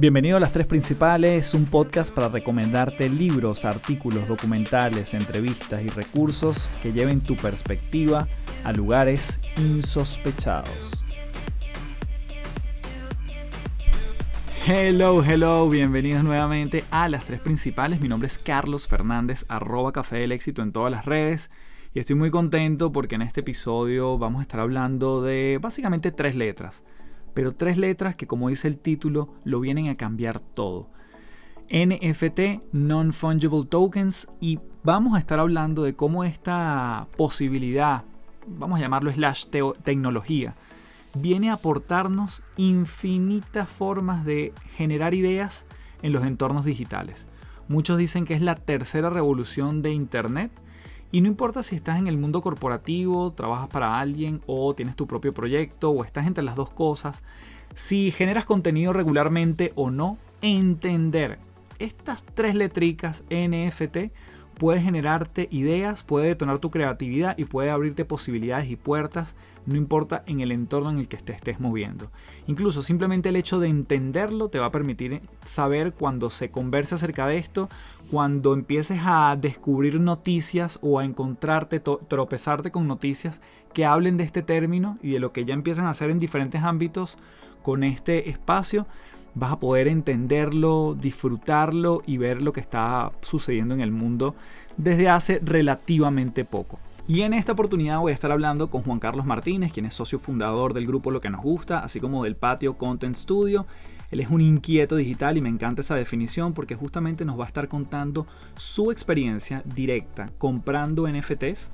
Bienvenido a Las Tres Principales, un podcast para recomendarte libros, artículos, documentales, entrevistas y recursos que lleven tu perspectiva a lugares insospechados. Hello, hello, bienvenidos nuevamente a Las Tres Principales. Mi nombre es Carlos Fernández, arroba Café del Éxito en todas las redes. Y estoy muy contento porque en este episodio vamos a estar hablando de básicamente tres letras pero tres letras que como dice el título lo vienen a cambiar todo. NFT, Non-Fungible Tokens, y vamos a estar hablando de cómo esta posibilidad, vamos a llamarlo slash tecnología, viene a aportarnos infinitas formas de generar ideas en los entornos digitales. Muchos dicen que es la tercera revolución de Internet, y no importa si estás en el mundo corporativo, trabajas para alguien o tienes tu propio proyecto o estás entre las dos cosas, si generas contenido regularmente o no, entender estas tres letricas NFT puede generarte ideas, puede detonar tu creatividad y puede abrirte posibilidades y puertas, no importa en el entorno en el que te estés moviendo. Incluso simplemente el hecho de entenderlo te va a permitir saber cuando se conversa acerca de esto, cuando empieces a descubrir noticias o a encontrarte, tropezarte con noticias que hablen de este término y de lo que ya empiezan a hacer en diferentes ámbitos con este espacio vas a poder entenderlo, disfrutarlo y ver lo que está sucediendo en el mundo desde hace relativamente poco. Y en esta oportunidad voy a estar hablando con Juan Carlos Martínez, quien es socio fundador del grupo Lo que nos gusta, así como del Patio Content Studio. Él es un inquieto digital y me encanta esa definición porque justamente nos va a estar contando su experiencia directa comprando NFTs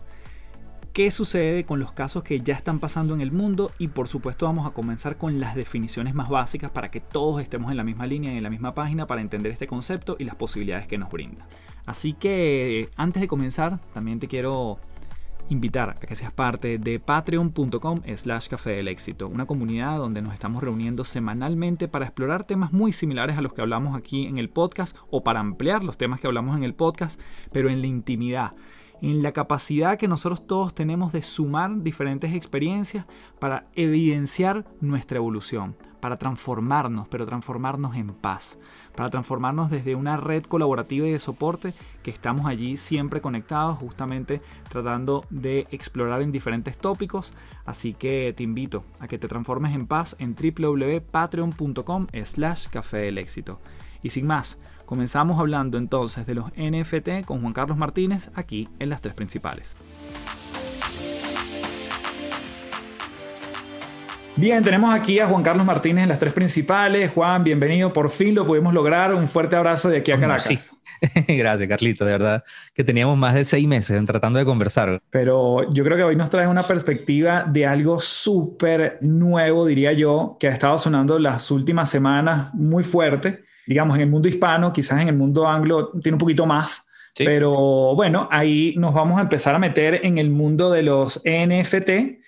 qué sucede con los casos que ya están pasando en el mundo y por supuesto vamos a comenzar con las definiciones más básicas para que todos estemos en la misma línea y en la misma página para entender este concepto y las posibilidades que nos brinda. Así que antes de comenzar también te quiero invitar a que seas parte de patreon.com slash café del éxito, una comunidad donde nos estamos reuniendo semanalmente para explorar temas muy similares a los que hablamos aquí en el podcast o para ampliar los temas que hablamos en el podcast, pero en la intimidad en la capacidad que nosotros todos tenemos de sumar diferentes experiencias para evidenciar nuestra evolución, para transformarnos, pero transformarnos en paz, para transformarnos desde una red colaborativa y de soporte que estamos allí siempre conectados, justamente tratando de explorar en diferentes tópicos. Así que te invito a que te transformes en paz en www.patreon.com slash café del éxito. Y sin más, comenzamos hablando entonces de los NFT con Juan Carlos Martínez aquí en las tres principales. Bien, tenemos aquí a Juan Carlos Martínez en las tres principales. Juan, bienvenido. Por fin lo pudimos lograr. Un fuerte abrazo de aquí a Caracas. Sí. Gracias, Carlito. De verdad que teníamos más de seis meses tratando de conversar. Pero yo creo que hoy nos trae una perspectiva de algo súper nuevo, diría yo, que ha estado sonando las últimas semanas muy fuerte digamos, en el mundo hispano, quizás en el mundo anglo tiene un poquito más, pero bueno, ahí nos vamos a empezar a meter en el mundo de los NFT.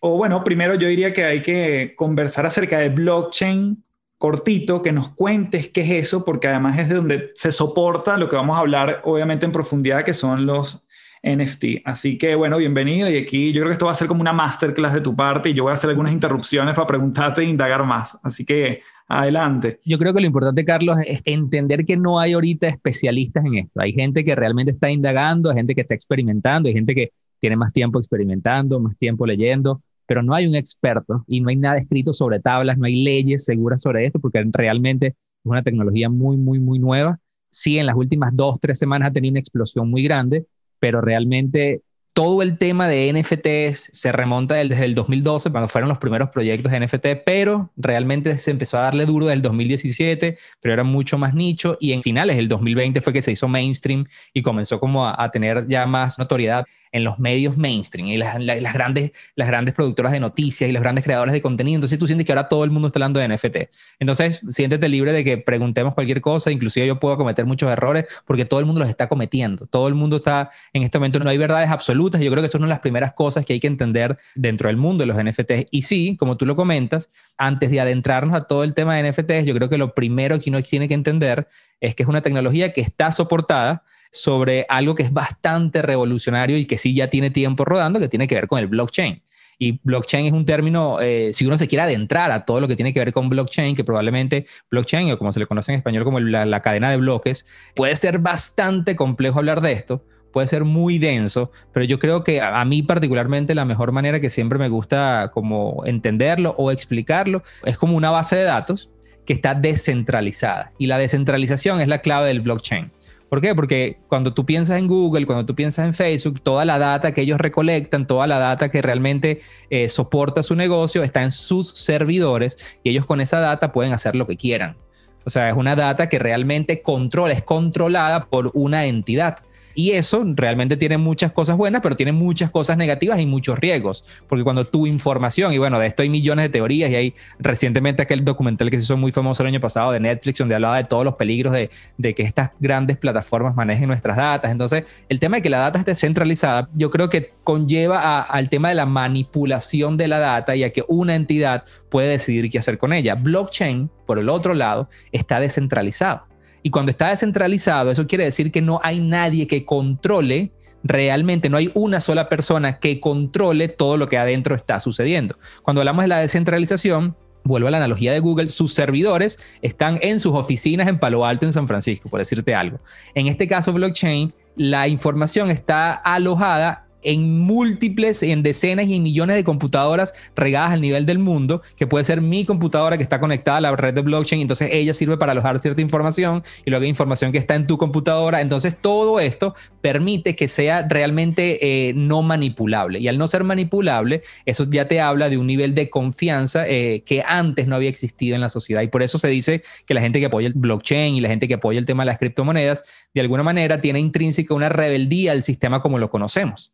O bueno, primero yo diría que hay que conversar acerca de blockchain cortito, que nos cuentes qué es eso, porque además es de donde se soporta lo que vamos a hablar obviamente en profundidad, que son los NFT. Así que bueno, bienvenido y aquí yo creo que esto va a ser como una masterclass de tu parte y yo voy a hacer algunas interrupciones para preguntarte e indagar más. Así que adelante. Yo creo que lo importante, Carlos, es entender que no hay ahorita especialistas en esto. Hay gente que realmente está indagando, hay gente que está experimentando, hay gente que tiene más tiempo experimentando, más tiempo leyendo, pero no hay un experto y no hay nada escrito sobre tablas, no hay leyes seguras sobre esto porque realmente es una tecnología muy, muy, muy nueva. Sí, en las últimas dos, tres semanas ha tenido una explosión muy grande, pero realmente todo el tema de NFTs se remonta desde el 2012, cuando fueron los primeros proyectos de NFT, pero realmente se empezó a darle duro desde el 2017, pero era mucho más nicho y en finales del 2020 fue que se hizo mainstream y comenzó como a, a tener ya más notoriedad en los medios mainstream y las, grandes, las grandes productoras de noticias y los grandes creadores de contenido. Entonces tú sientes que ahora todo el mundo está hablando de NFT. Entonces siéntete libre de que preguntemos cualquier cosa, inclusive yo puedo cometer muchos errores porque todo el mundo los está cometiendo. Todo el mundo está, en este momento no hay verdades absolutas. Yo creo que eso es una de las primeras cosas que hay que entender dentro del mundo de los NFTs. Y sí, como tú lo comentas, antes de adentrarnos a todo el tema de NFTs, yo creo que lo primero que uno tiene que entender es que es una tecnología que está soportada sobre algo que es bastante revolucionario y que sí ya tiene tiempo rodando, que tiene que ver con el blockchain. Y blockchain es un término, eh, si uno se quiere adentrar a todo lo que tiene que ver con blockchain, que probablemente blockchain, o como se le conoce en español como la, la cadena de bloques, puede ser bastante complejo hablar de esto puede ser muy denso, pero yo creo que a, mí particularmente la mejor manera que siempre me gusta como entenderlo o explicarlo es como una base de datos que está descentralizada y la descentralización es la clave del blockchain. ¿Por qué? Porque cuando tú piensas en Google, cuando tú piensas en Facebook, toda la data que ellos recolectan, toda la data que realmente eh, soporta su negocio está en sus servidores y ellos con esa data pueden hacer lo que quieran. O sea, es una data que realmente controla, es controlada por una entidad. Y eso realmente tiene muchas cosas buenas, pero tiene muchas cosas negativas y muchos riesgos. Porque cuando tu información, y bueno, de esto hay millones de teorías, y hay recientemente aquel documental que se hizo muy famoso el año pasado de Netflix, donde hablaba de todos los peligros de, que estas grandes plataformas manejen nuestras datas. Entonces, el tema de que la data esté centralizada, yo creo que conlleva al tema de la manipulación de la data y a que una entidad puede decidir qué hacer con ella. Blockchain, por el otro lado, está descentralizado. Y cuando está descentralizado, eso quiere decir que no hay nadie que controle realmente, no hay una sola persona que controle todo lo que adentro está sucediendo. Cuando hablamos de la descentralización, vuelvo a la analogía de Google, sus servidores están en sus oficinas en Palo Alto, en San Francisco, por decirte algo. En este caso, blockchain, la información está alojada en múltiples, en decenas y en millones de computadoras regadas al nivel del mundo, que puede ser mi computadora que está conectada a la red de blockchain, entonces ella sirve para alojar cierta información y luego hay información que está en tu computadora, entonces todo esto permite que sea realmente eh, no manipulable. Y al no ser manipulable, eso ya te habla de un nivel de confianza eh, que antes no había existido en la sociedad. Y por eso se dice que la gente que apoya el blockchain y la gente que apoya el tema de las criptomonedas, de alguna manera tiene intrínseca una rebeldía al sistema como lo conocemos.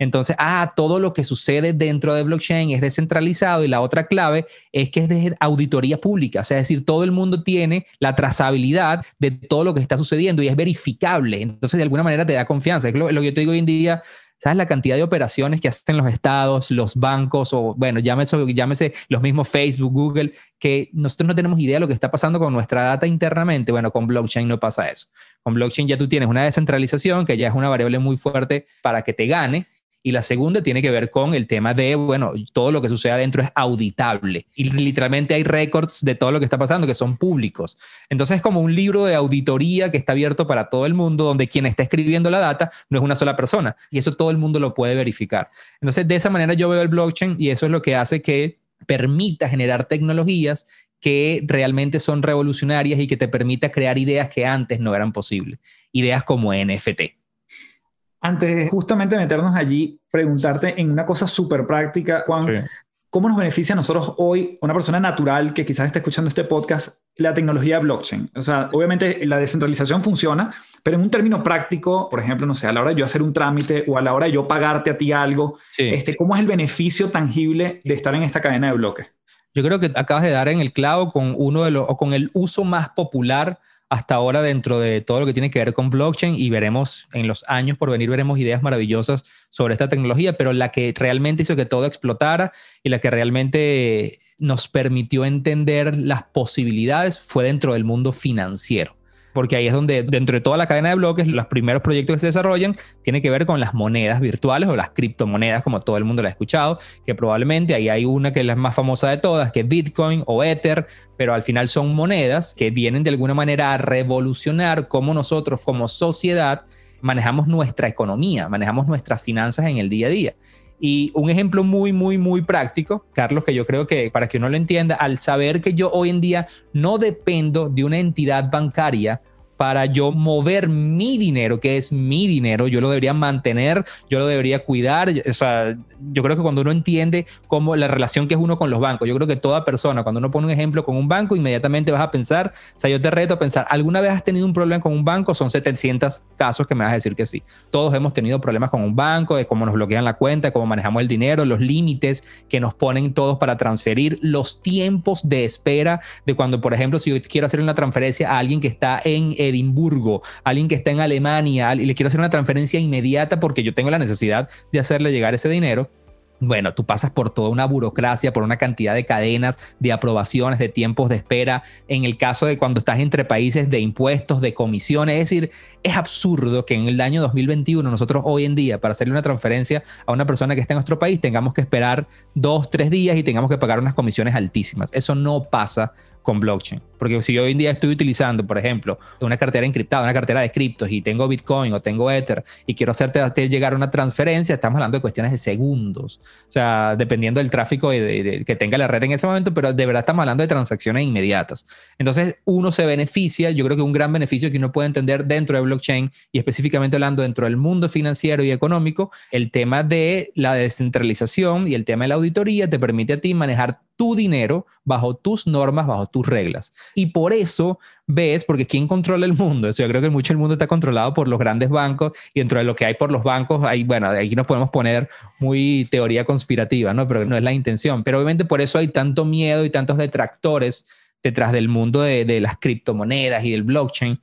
Entonces, ah, todo lo que sucede dentro de blockchain es descentralizado y la otra clave es que es de auditoría pública, o sea, es decir, todo el mundo tiene la trazabilidad de todo lo que está sucediendo y es verificable. Entonces, de alguna manera te da confianza. Es lo, que yo te digo hoy en día, ¿Sabes la cantidad de operaciones que hacen los estados, los bancos o, bueno, llámese, llámese los mismos Facebook, Google, que nosotros no tenemos idea de lo que está pasando con nuestra data internamente? Bueno, con blockchain no pasa eso. Con blockchain ya tú tienes una descentralización que ya es una variable muy fuerte para que te gane y la segunda tiene que ver con el tema de, bueno, todo lo que sucede adentro es auditable. Y literalmente hay récords de todo lo que está pasando que son públicos. Entonces es como un libro de auditoría que está abierto para todo el mundo, donde quien está escribiendo la data no es una sola persona. Y eso todo el mundo lo puede verificar. Entonces de esa manera yo veo el blockchain y eso es lo que hace que permita generar tecnologías que realmente son revolucionarias y que te permita crear ideas que antes no eran posibles. Ideas como NFT. Antes de justamente meternos allí, preguntarte en una cosa súper práctica, Juan, ¿cómo nos beneficia a nosotros hoy, una persona natural que quizás esté escuchando este podcast, la tecnología blockchain? O sea, obviamente la descentralización funciona, pero en un término práctico, por ejemplo, no sé, a la hora de yo hacer un trámite o a la hora de yo pagarte a ti algo, este, ¿cómo es el beneficio tangible de estar en esta cadena de bloques? Yo creo que acabas de dar en el clavo con uno de los, o con el uso más popular hasta ahora dentro de todo lo que tiene que ver con blockchain y veremos en los años por venir, veremos ideas maravillosas sobre esta tecnología, pero la que realmente hizo que todo explotara y la que realmente nos permitió entender las posibilidades fue dentro del mundo financiero porque ahí es donde dentro de toda la cadena de bloques, los primeros proyectos que se desarrollan tienen que ver con las monedas virtuales o las criptomonedas, como todo el mundo lo ha escuchado, que probablemente ahí hay una que es la más famosa de todas, que es Bitcoin o Ether, pero al final son monedas que vienen de alguna manera a revolucionar cómo nosotros como sociedad manejamos nuestra economía, manejamos nuestras finanzas en el día a día. Y un ejemplo muy, muy, muy práctico, Carlos, que yo creo que para que uno lo entienda, al saber que yo hoy en día no dependo de una entidad bancaria para yo mover mi dinero, que es mi dinero, yo lo debería mantener, yo lo debería cuidar. O sea, yo creo que cuando uno entiende cómo la relación que es uno con los bancos, yo creo que toda persona, cuando uno pone un ejemplo con un banco, inmediatamente vas a pensar, o sea, yo te reto a pensar, ¿alguna vez has tenido un problema con un banco? Son 700 casos que me vas a decir que sí. Todos hemos tenido problemas con un banco, de cómo nos bloquean la cuenta, cómo manejamos el dinero, los límites que nos ponen todos para transferir, los tiempos de espera de cuando, por ejemplo, si yo quiero hacer una transferencia a alguien que está en Edimburgo, alguien que está en Alemania y le quiero hacer una transferencia inmediata porque yo tengo la necesidad de hacerle llegar ese dinero, bueno, tú pasas por toda una burocracia, por una cantidad de cadenas, de aprobaciones, de tiempos de espera. En el caso de cuando estás entre países de impuestos, de comisiones, es decir, es absurdo que en el año 2021 nosotros hoy en día para hacerle una transferencia a una persona que está en nuestro país tengamos que esperar dos, tres días y tengamos que pagar unas comisiones altísimas. Eso no pasa con blockchain. Porque si yo hoy en día estoy utilizando, por ejemplo, una cartera encriptada, una cartera de criptos y tengo Bitcoin o tengo Ether y quiero hacerte llegar una transferencia, estamos hablando de cuestiones de segundos. O sea, dependiendo del tráfico que tenga la red en ese momento, pero de verdad estamos hablando de transacciones inmediatas. Entonces, uno se beneficia, yo creo que un gran beneficio que uno puede entender dentro de blockchain y específicamente hablando dentro del mundo financiero y económico, el tema de la descentralización y el tema de la auditoría te permite a ti manejar tu dinero bajo tus normas, bajo tus reglas. Y por eso ves, porque ¿quién controla el mundo? Eso yo creo que mucho el mundo está controlado por los grandes bancos y dentro de lo que hay por los bancos, hay, bueno, aquí nos podemos poner muy teoría conspirativa, ¿no? Pero no es la intención. Pero obviamente por eso hay tanto miedo y tantos detractores detrás del mundo de, de las criptomonedas y del blockchain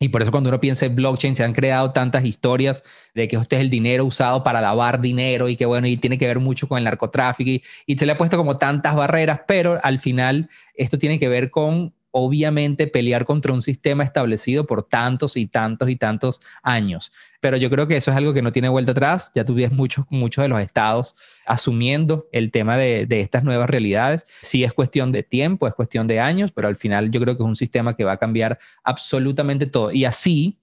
y por eso cuando uno piensa en blockchain se han creado tantas historias de que este es el dinero usado para lavar dinero y que bueno, y tiene que ver mucho con el narcotráfico y, y se le ha puesto como tantas barreras, pero al final esto tiene que ver con obviamente pelear contra un sistema establecido por tantos y tantos y tantos años. Pero yo creo que eso es algo que no tiene vuelta atrás. Ya tuviste muchos, muchos de los estados asumiendo el tema de, de estas nuevas realidades. Sí es cuestión de tiempo, es cuestión de años, pero al final yo creo que es un sistema que va a cambiar absolutamente todo. Y así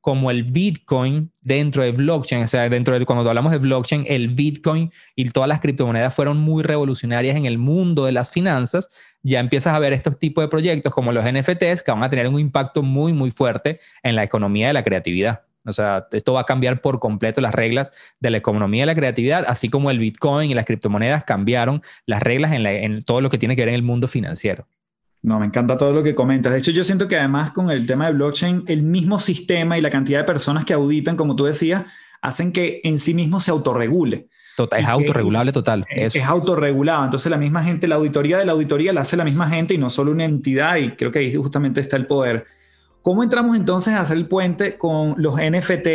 como el Bitcoin dentro de blockchain, o sea, dentro de cuando hablamos de blockchain, el Bitcoin y todas las criptomonedas fueron muy revolucionarias en el mundo de las finanzas, ya empiezas a ver estos tipos de proyectos como los NFTs que van a tener un impacto muy, muy fuerte en la economía de la creatividad. O sea, esto va a cambiar por completo las reglas de la economía de la creatividad, así como el Bitcoin y las criptomonedas cambiaron las reglas en, en todo lo que tiene que ver en el mundo financiero. No, me encanta todo lo que comentas. De hecho, yo siento que además con el tema de blockchain, el mismo sistema y la cantidad de personas que auditan, como tú decías, hacen que en sí mismo se autorregule. Total, es autorregulable total. Es, es, autorregulado. Entonces la misma gente, la auditoría de la auditoría la hace la misma gente y no solo una entidad. Y creo que ahí justamente está el poder. ¿Cómo entramos entonces a hacer el puente con los NFT?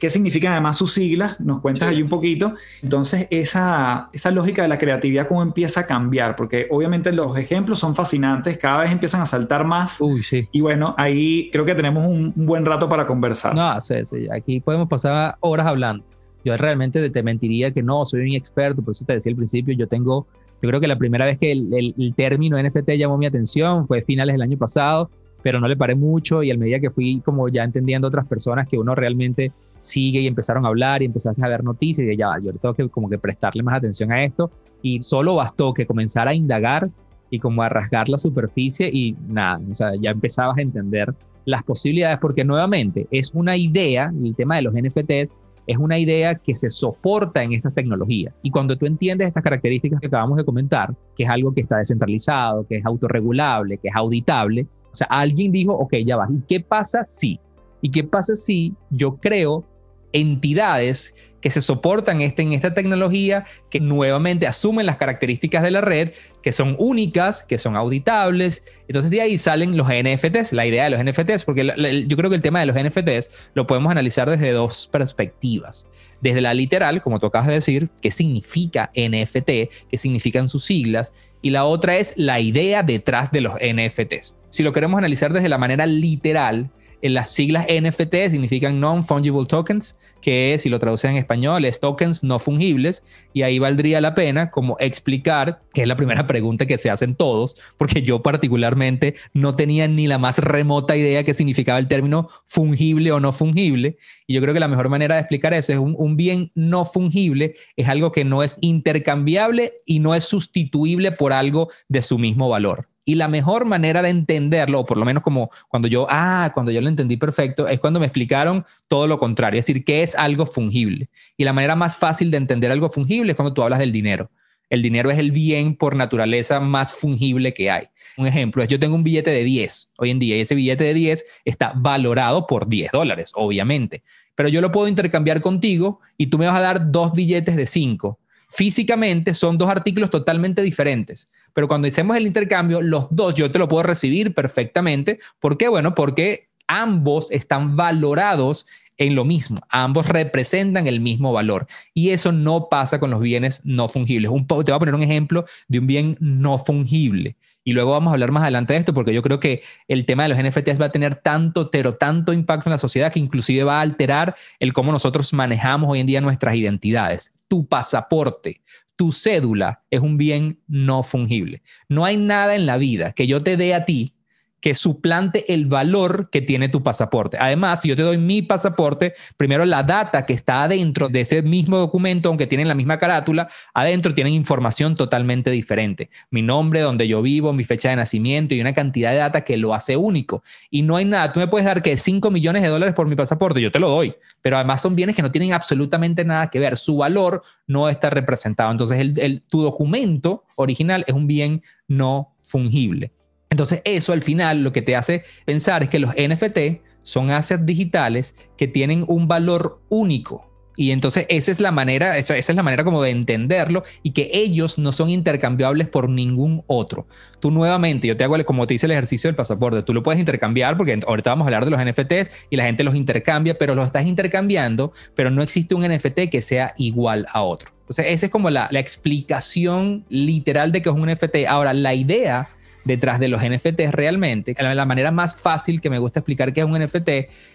¿Qué significan además sus siglas? Nos cuentas ahí un poquito. Entonces, esa, esa lógica de la creatividad, ¿cómo empieza a cambiar? Porque obviamente los ejemplos son fascinantes, cada vez empiezan a saltar más. Uy, sí. Y bueno, ahí creo que tenemos un, un buen rato para conversar. No, sí, sí. Aquí podemos pasar horas hablando. Yo realmente te mentiría que no, soy un experto, por eso te decía al principio, yo tengo, yo creo que la primera vez que el, el, el término NFT llamó mi atención fue finales del año pasado pero no le paré mucho y a medida que fui como ya entendiendo otras personas que uno realmente sigue y empezaron a hablar y empezaste a ver noticias y ya, yo tengo que como que prestarle más atención a esto y solo bastó que comenzara a indagar y como a rasgar la superficie y nada, o sea, ya empezabas a entender las posibilidades porque nuevamente es una idea, el tema de los NFTs es una idea que se soporta en estas tecnologías. Y cuando tú entiendes estas características que acabamos de comentar, que es algo que está descentralizado, que es autorregulable, que es auditable, o sea, alguien dijo, ok, ya va, ¿y qué pasa si? ¿Y qué pasa si yo creo entidades que se soportan este, en esta tecnología, que nuevamente asumen las características de la red, que son únicas, que son auditables. Entonces de ahí salen los NFTs, la idea de los NFTs, porque yo creo que el tema de los NFTs lo podemos analizar desde dos perspectivas. Desde la literal, como tú acabas de decir, qué significa NFT, qué significan sus siglas, y la otra es la idea detrás de los NFTs. Si lo queremos analizar desde la manera literal, las siglas NFT significan Non-Fungible Tokens, que si lo traducen en español es tokens no fungibles, y ahí valdría la pena como explicar, que es la primera pregunta que se hacen todos, porque yo particularmente no tenía ni la más remota idea qué significaba el término fungible o no fungible, y yo creo que la mejor manera de explicar eso es un, un bien no fungible, es algo que no es intercambiable y no es sustituible por algo de su mismo valor. Y la mejor manera de entenderlo, o por lo menos como cuando yo, ah, cuando yo lo entendí perfecto, es cuando me explicaron todo lo contrario, es decir, qué es algo fungible. Y la manera más fácil de entender algo fungible es cuando tú hablas del dinero. El dinero es el bien por naturaleza más fungible que hay. Un ejemplo es, yo tengo un billete de 10 hoy en día y ese billete de 10 está valorado por 10 dólares, obviamente. Pero yo lo puedo intercambiar contigo y tú me vas a dar dos billetes de 5 Físicamente son dos artículos totalmente diferentes, pero cuando hacemos el intercambio, los dos yo te lo puedo recibir perfectamente. ¿Por qué? Bueno, porque ambos están valorados en lo mismo. Ambos representan el mismo valor. Y eso no pasa con los bienes no fungibles. Un, te voy a poner un ejemplo de un bien no fungible. Y luego vamos a hablar más adelante de esto, porque yo creo que el tema de los NFTs va a tener tanto, pero tanto impacto en la sociedad que inclusive va a alterar el cómo nosotros manejamos hoy en día nuestras identidades. Tu pasaporte, tu cédula es un bien no fungible. No hay nada en la vida que yo te dé a ti que suplante el valor que tiene tu pasaporte. Además, si yo te doy mi pasaporte, primero la data que está adentro de ese mismo documento, aunque tienen la misma carátula, adentro tienen información totalmente diferente. Mi nombre, donde yo vivo, mi fecha de nacimiento y una cantidad de data que lo hace único. Y no hay nada, tú me puedes dar que 5 millones de dólares por mi pasaporte, yo te lo doy, pero además son bienes que no tienen absolutamente nada que ver. Su valor no está representado. Entonces, el, tu documento original es un bien no fungible. Entonces eso al final lo que te hace pensar es que los NFT son assets digitales que tienen un valor único. Y entonces esa es la manera, esa, es la manera como de entenderlo y que ellos no son intercambiables por ningún otro. Tú nuevamente, yo te hago como te dice el ejercicio del pasaporte, tú lo puedes intercambiar porque ahorita vamos a hablar de los NFTs y la gente los intercambia, pero los estás intercambiando, pero no existe un NFT que sea igual a otro. Entonces esa es como la, la explicación literal de que es un NFT. Ahora, la idea detrás de los NFTs realmente. La manera más fácil que me gusta explicar qué es un NFT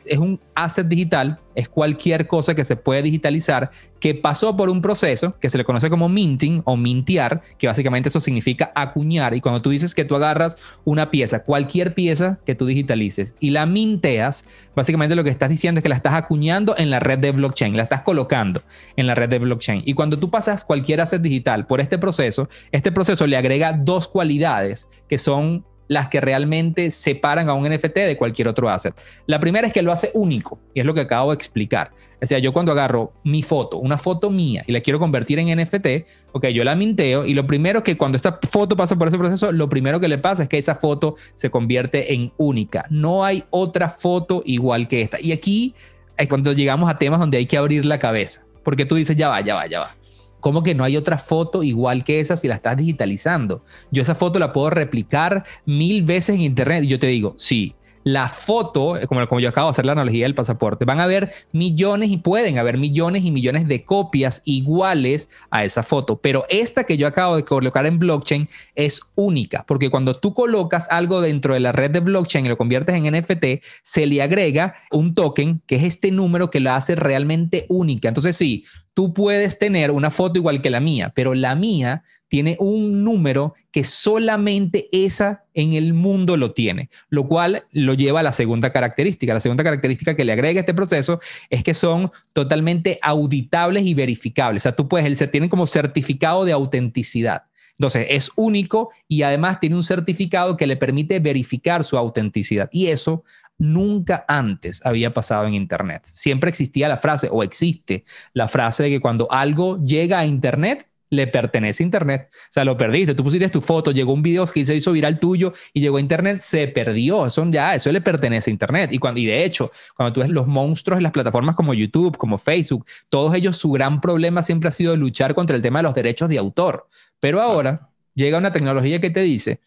es un asset digital, es cualquier cosa que se puede digitalizar que pasó por un proceso que se le conoce como minting o mintear, que básicamente eso significa acuñar. Y cuando tú dices que tú agarras una pieza, cualquier pieza que tú digitalices y la minteas, básicamente lo que estás diciendo es que la estás acuñando en la red de blockchain, la estás colocando en la red de blockchain. Y cuando tú pasas cualquier asset digital por este proceso, este proceso le agrega dos cualidades que son las que realmente separan a un NFT de cualquier otro asset. La primera es que lo hace único, y es lo que acabo de explicar. O sea, yo cuando agarro mi foto, una foto mía, y la quiero convertir en NFT, ok, yo la minteo, y lo primero que cuando esta foto pasa por ese proceso, lo primero que le pasa es que esa foto se convierte en única. No hay otra foto igual que esta. Y aquí es cuando llegamos a temas donde hay que abrir la cabeza, porque tú dices, ya va, ya va, ya va ¿Cómo que no hay otra foto igual que esa si la estás digitalizando? Yo esa foto la puedo replicar mil veces en internet. Y yo te digo, sí, la foto, como, como yo acabo de hacer la analogía del pasaporte, van a haber millones y pueden haber millones y millones de copias iguales a esa foto, pero esta que yo acabo de colocar en blockchain es única, porque cuando tú colocas algo dentro de la red de blockchain y lo conviertes en NFT, se le agrega un token que es este número que la hace realmente única. Entonces sí, tú puedes tener una foto igual que la mía, pero la mía tiene un número que solamente esa en el mundo lo tiene, lo cual lo lleva a la segunda característica. La segunda característica que le agrega este proceso es que son totalmente auditables y verificables. O sea, tú puedes, se tienen como certificado de autenticidad. Entonces, es único y además tiene un certificado que le permite verificar su autenticidad. Y eso nunca antes había pasado en Internet. Siempre existía la frase, o existe la frase de que cuando algo llega a Internet, le pertenece a Internet. O sea, lo perdiste. Tú pusiste tu foto, llegó un video que se hizo viral tuyo y llegó a Internet, se perdió. Eso ya, eso le pertenece a Internet. Y, cuando, y de hecho, cuando tú ves los monstruos en las plataformas como YouTube, como Facebook, todos ellos, su gran problema siempre ha sido luchar contra el tema de los derechos de autor. Pero ahora llega una tecnología que te dice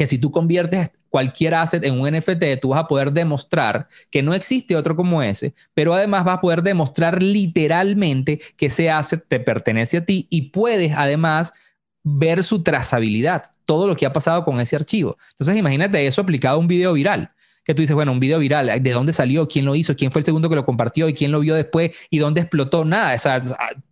que si tú conviertes cualquier asset en un NFT, tú vas a poder demostrar que no existe otro como ese, pero además vas a poder demostrar literalmente que ese asset te pertenece a ti y puedes además ver su trazabilidad, todo lo que ha pasado con ese archivo. Entonces imagínate eso aplicado a un video viral que tú dices, bueno, un video viral, ¿de dónde salió? ¿Quién lo hizo? ¿Quién fue el segundo que lo compartió? ¿Y quién lo vio después? ¿Y dónde explotó? Nada, o sea,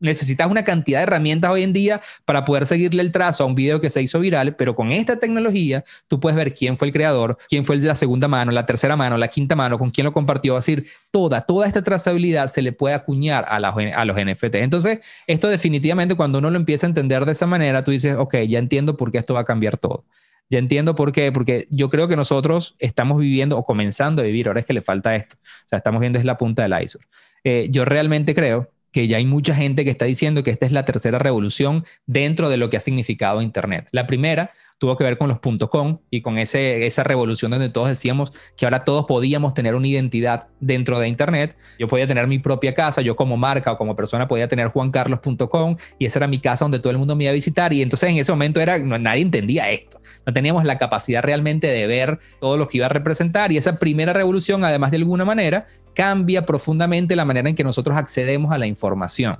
necesitas una cantidad de herramientas hoy en día para poder seguirle el trazo a un video que se hizo viral, pero con esta tecnología tú puedes ver quién fue el creador, quién fue el de la segunda mano, la tercera mano, la quinta mano, con quién lo compartió, es decir, toda, toda esta trazabilidad se le puede acuñar a, a los NFT. Entonces, esto definitivamente cuando uno lo empieza a entender de esa manera, tú dices, ok, ya entiendo por qué esto va a cambiar todo. Ya entiendo por qué, porque yo creo que nosotros estamos viviendo o comenzando a vivir, ahora es que le falta esto, o sea, estamos viendo es la punta del iceberg. Eh, yo realmente creo que ya hay mucha gente que está diciendo que esta es la tercera revolución dentro de lo que ha significado Internet. La primera tuvo que ver con los .com y con ese, esa revolución donde todos decíamos que ahora todos podíamos tener una identidad dentro de Internet. Yo podía tener mi propia casa, yo como marca o como persona podía tener juancarlos.com y esa era mi casa donde todo el mundo me iba a visitar y entonces en ese momento era, nadie entendía esto. No teníamos la capacidad realmente de ver todo lo que iba a representar y esa primera revolución, además de alguna manera, cambia profundamente la manera en que nosotros accedemos a la información.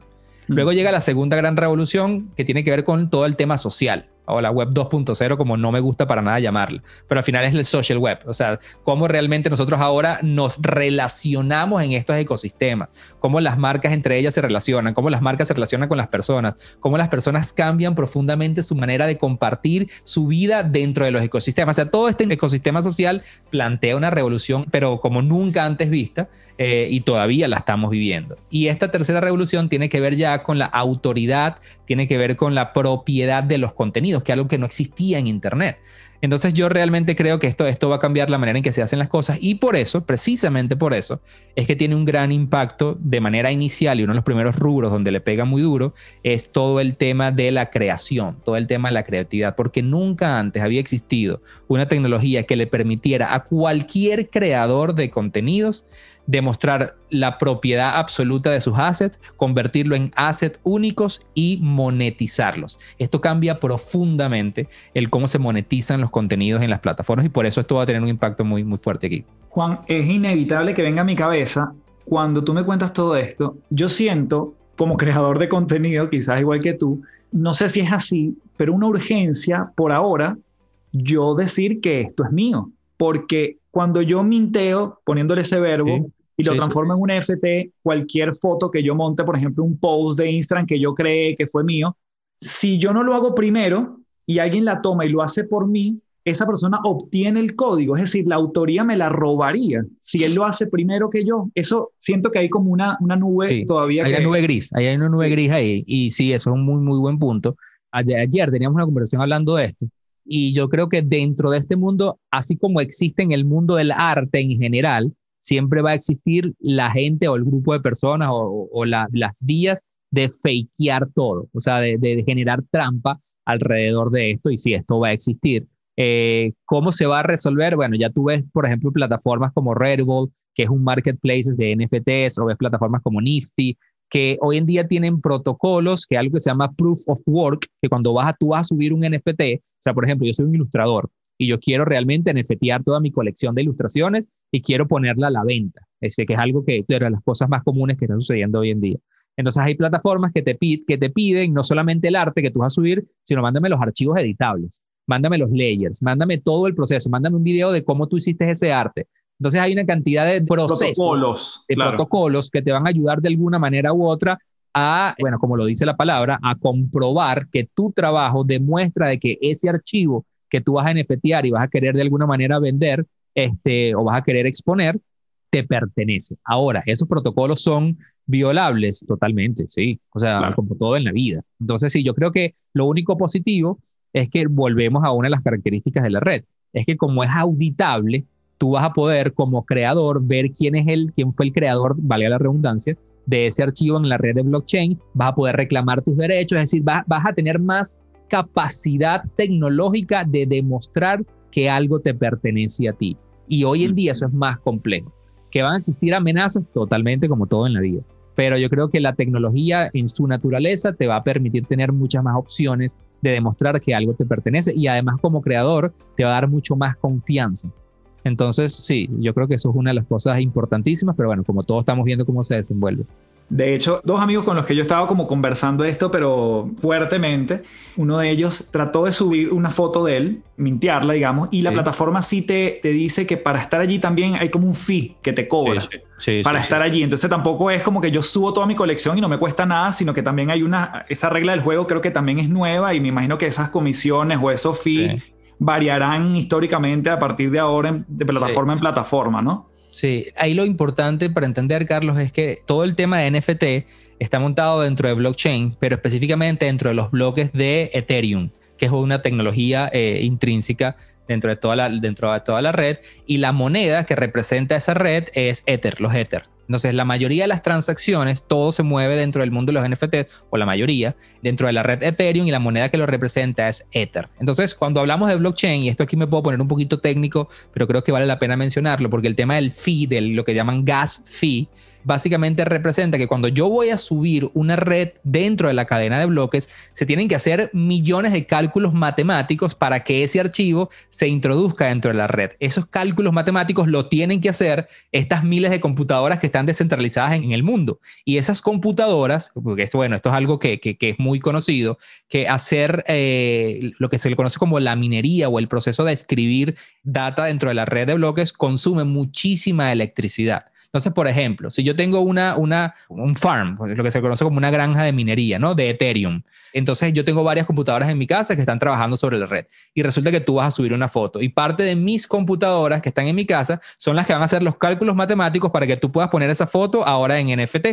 Luego llega la segunda gran revolución que tiene que ver con todo el tema social o la web 2.0 como no me gusta para nada llamarla, pero al final es el social web, o sea, cómo realmente nosotros ahora nos relacionamos en estos ecosistemas, cómo las marcas entre ellas se relacionan, cómo las marcas se relacionan con las personas, cómo las personas cambian profundamente su manera de compartir su vida dentro de los ecosistemas, o sea, todo este ecosistema social plantea una revolución, pero como nunca antes vista, eh, y todavía la estamos viviendo. Y esta tercera revolución tiene que ver ya con la autoridad, tiene que ver con la propiedad de los contenidos, que algo que no existía en Internet. Entonces yo realmente creo que esto, esto va a cambiar la manera en que se hacen las cosas y por eso, precisamente por eso, es que tiene un gran impacto de manera inicial y uno de los primeros rubros donde le pega muy duro es todo el tema de la creación, todo el tema de la creatividad, porque nunca antes había existido una tecnología que le permitiera a cualquier creador de contenidos demostrar la propiedad absoluta de sus assets, convertirlo en assets únicos y monetizarlos. Esto cambia profundamente el cómo se monetizan los contenidos en las plataformas y por eso esto va a tener un impacto muy, muy fuerte aquí. Juan, es inevitable que venga a mi cabeza cuando tú me cuentas todo esto. Yo siento, como creador de contenido, quizás igual que tú, no sé si es así, pero una urgencia por ahora yo decir que esto es mío, porque cuando yo minteo poniéndole ese verbo, y lo transformo en un NFT, cualquier foto que yo monte, por ejemplo, un post de Instagram que yo creé que fue mío, si yo no lo hago primero y alguien la toma y lo hace por mí, esa persona obtiene el código, es decir, la autoría me la robaría si él lo hace primero que yo. Eso siento que hay como una, una nube todavía. Hay una nube gris, hay una nube gris ahí. Y sí, eso es un muy, muy buen punto. Ayer teníamos una conversación hablando de esto. Y yo creo que dentro de este mundo, así como existe en el mundo del arte en general, siempre va a existir la gente o el grupo de personas o, las vías de fakear todo, o sea, de, generar trampa alrededor de esto y si esto va a existir. Eh, ¿Cómo se va a resolver? Bueno, ya tú ves, por ejemplo, plataformas como Redbull, que es un marketplace de NFTs, o ves plataformas como Nifty, que hoy en día tienen protocolos, que algo que se llama Proof of Work, que cuando vas a, tú vas a subir un NFT, o sea, por ejemplo, yo soy un ilustrador, y yo quiero realmente NFTear toda mi colección de ilustraciones y quiero ponerla a la venta. Ese que es algo que es de las cosas más comunes que está sucediendo hoy en día. Entonces hay plataformas que te, que te piden no solamente el arte que tú vas a subir, sino mándame los archivos editables, mándame los layers, mándame todo el proceso, mándame un video de cómo tú hiciste ese arte. Entonces hay una cantidad de procesos, protocolos, de protocolos que te van a ayudar de alguna manera u otra a, bueno, como lo dice la palabra, a comprobar que tu trabajo demuestra de que ese archivo que tú vas a NFTear y vas a querer de alguna manera vender este, o vas a querer exponer, te pertenece. Ahora, esos protocolos son violables totalmente, sí, o sea, como todo en la vida. Entonces, sí, yo creo que lo único positivo es que volvemos a una de las características de la red, es que como es auditable, tú vas a poder como creador ver quién es el, quién fue el creador, valga la redundancia, de ese archivo en la red de blockchain, vas a poder reclamar tus derechos, es decir, vas, vas a tener más capacidad tecnológica de demostrar que algo te pertenece a ti. Y hoy en día eso es más complejo. Que van a existir amenazas totalmente como todo en la vida. Pero yo creo que la tecnología en su naturaleza te va a permitir tener muchas más opciones de demostrar que algo te pertenece y además como creador te va a dar mucho más confianza. Entonces, sí, yo creo que eso es una de las cosas importantísimas, pero bueno, como todos estamos viendo cómo se desenvuelve. De hecho, dos amigos con los que yo estaba como conversando esto, pero fuertemente, uno de ellos trató de subir una foto de él, mintearla, digamos, y la plataforma sí te, te dice que para estar allí también hay como un fee que te cobra para estar allí. Entonces tampoco es como que yo subo toda mi colección y no me cuesta nada, sino que también hay una, esa regla del juego creo que también es nueva y me imagino que esas comisiones o esos fees variarán históricamente a partir de ahora de plataforma en plataforma, ¿no? Sí, ahí lo importante para entender, Carlos, es que todo el tema de NFT está montado dentro de blockchain, pero específicamente dentro de los bloques de Ethereum, que es una tecnología eh, intrínseca dentro de, toda la, dentro de toda la red, y la moneda que representa esa red es Ether, los Ether. Entonces, la mayoría de las transacciones, todo se mueve dentro del mundo de los NFTs, o la mayoría, dentro de la red Ethereum y la moneda que lo representa es Ether. Entonces, cuando hablamos de blockchain, y esto aquí me puedo poner un poquito técnico, pero creo que vale la pena mencionarlo, porque el tema del fee, de lo que llaman gas fee, básicamente representa que cuando yo voy a subir una red dentro de la cadena de bloques, se tienen que hacer millones de cálculos matemáticos para que ese archivo se introduzca dentro de la red. Esos cálculos matemáticos lo tienen que hacer estas miles de computadoras que están descentralizadas en, el mundo. Y esas computadoras, porque esto, bueno, esto es algo que, es muy conocido, que hacer eh, lo que se le conoce como la minería o el proceso de escribir data dentro de la red de bloques consume muchísima electricidad. Entonces, por ejemplo, si yo tengo una, una, un farm, lo que se conoce como una granja de minería, ¿no? De Ethereum. Entonces, yo tengo varias computadoras en mi casa que están trabajando sobre la red. Y resulta que tú vas a subir una foto. Y parte de mis computadoras que están en mi casa son las que van a hacer los cálculos matemáticos para que tú puedas poner esa foto ahora en NFT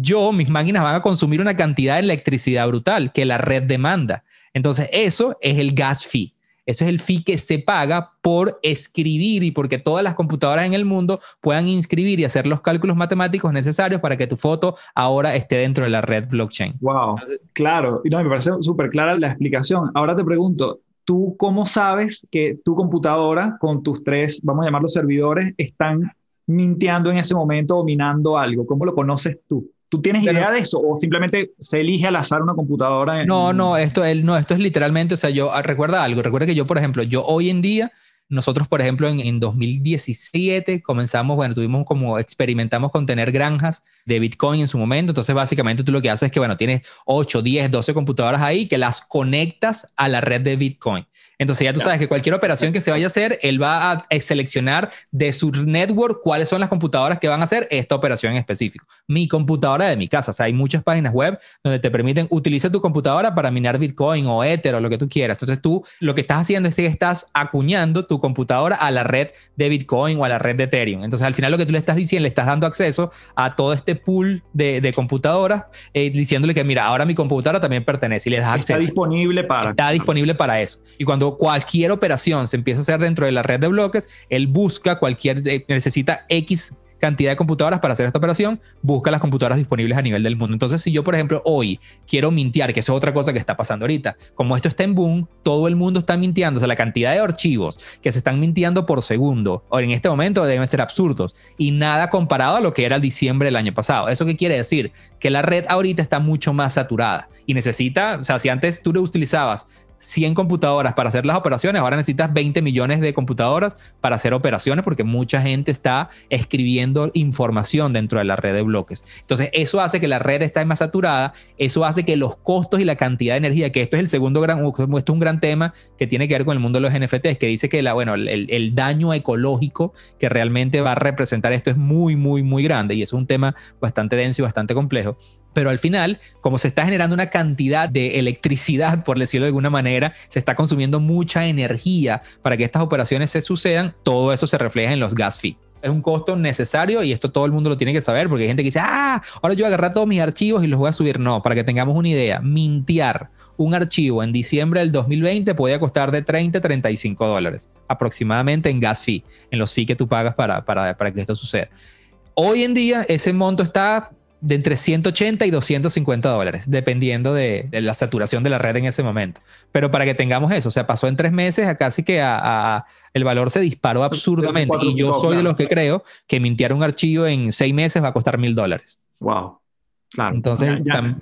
yo, mis máquinas van a consumir una cantidad de electricidad brutal que la red demanda. Entonces, eso es el gas fee. Ese es el fee que se paga por escribir y porque todas las computadoras en el mundo puedan inscribir y hacer los cálculos matemáticos necesarios para que tu foto ahora esté dentro de la red blockchain. Wow, claro. Y no, me parece súper clara la explicación. Ahora te pregunto, ¿tú cómo sabes que tu computadora con tus tres, vamos a llamarlos servidores, están mintiendo en ese momento o minando algo? ¿Cómo lo conoces tú? ¿Tú tienes idea de eso o simplemente se elige al azar una computadora? No, no, esto, no, esto es literalmente, o sea, yo ah, recuerda algo, recuerda que yo, por ejemplo, yo hoy en día, nosotros, por ejemplo, en, en 2017 comenzamos, bueno, tuvimos como, experimentamos con tener granjas de Bitcoin en su momento, entonces básicamente tú lo que haces es que, bueno, tienes 8, 10, 12 computadoras ahí que las conectas a la red de Bitcoin. Entonces ya tú sabes que cualquier operación que se vaya a hacer, él va a seleccionar de su network cuáles son las computadoras que van a hacer esta operación en específico. Mi computadora de mi casa, o sea, hay muchas páginas web donde te permiten utilizar tu computadora para minar Bitcoin o Ether o lo que tú quieras. Entonces tú lo que estás haciendo es que estás acuñando tu computadora a la red de Bitcoin o a la red de Ethereum. Entonces al final lo que tú le estás diciendo, le estás dando acceso a todo este pool de, computadoras, eh, diciéndole que mira, ahora mi computadora también pertenece y le das acceso. Está disponible para. Está disponible para eso. Y cuando cualquier operación se empieza a hacer dentro de la red de bloques, él busca cualquier, eh, necesita X cantidad de computadoras para hacer esta operación, busca las computadoras disponibles a nivel del mundo. Entonces, si yo, por ejemplo, hoy quiero mintear, que eso es otra cosa que está pasando ahorita, como esto está en boom, todo el mundo está mintiendo, o sea, la cantidad de archivos que se están mintiendo por segundo, o en este momento deben ser absurdos, y nada comparado a lo que era diciembre del año pasado. ¿Eso qué quiere decir? Que la red ahorita está mucho más saturada y necesita, o sea, si antes tú lo utilizabas 100 computadoras para hacer las operaciones, ahora necesitas 20 millones de computadoras para hacer operaciones porque mucha gente está escribiendo información dentro de la red de bloques. Entonces, eso hace que la red esté más saturada, eso hace que los costos y la cantidad de energía, que esto es el segundo gran, esto es un gran tema que tiene que ver con el mundo de los NFTs, que dice que la, bueno, el, el daño ecológico que realmente va a representar esto es muy, muy, muy grande y es un tema bastante denso y bastante complejo pero al final, como se está generando una cantidad de electricidad, por decirlo de alguna manera, se está consumiendo mucha energía para que estas operaciones se sucedan, todo eso se refleja en los gas fees. Es un costo necesario y esto todo el mundo lo tiene que saber porque hay gente que dice, ah, ahora yo voy agarrar todos mis archivos y los voy a subir. No, para que tengamos una idea, mintear un archivo en diciembre del 2020 podía costar de 30 a 35 dólares aproximadamente en gas fee, en los fees que tú pagas para, para, para que esto suceda. Hoy en día ese monto está de entre 180 y 250 dólares, dependiendo de, la saturación de la red en ese momento. Pero para que tengamos eso, o sea, pasó en tres meses a casi que a, el valor se disparó absurdamente. Y yo soy de los que creo que mintiar un archivo en seis meses va a costar mil dólares. Wow. Claro. Entonces,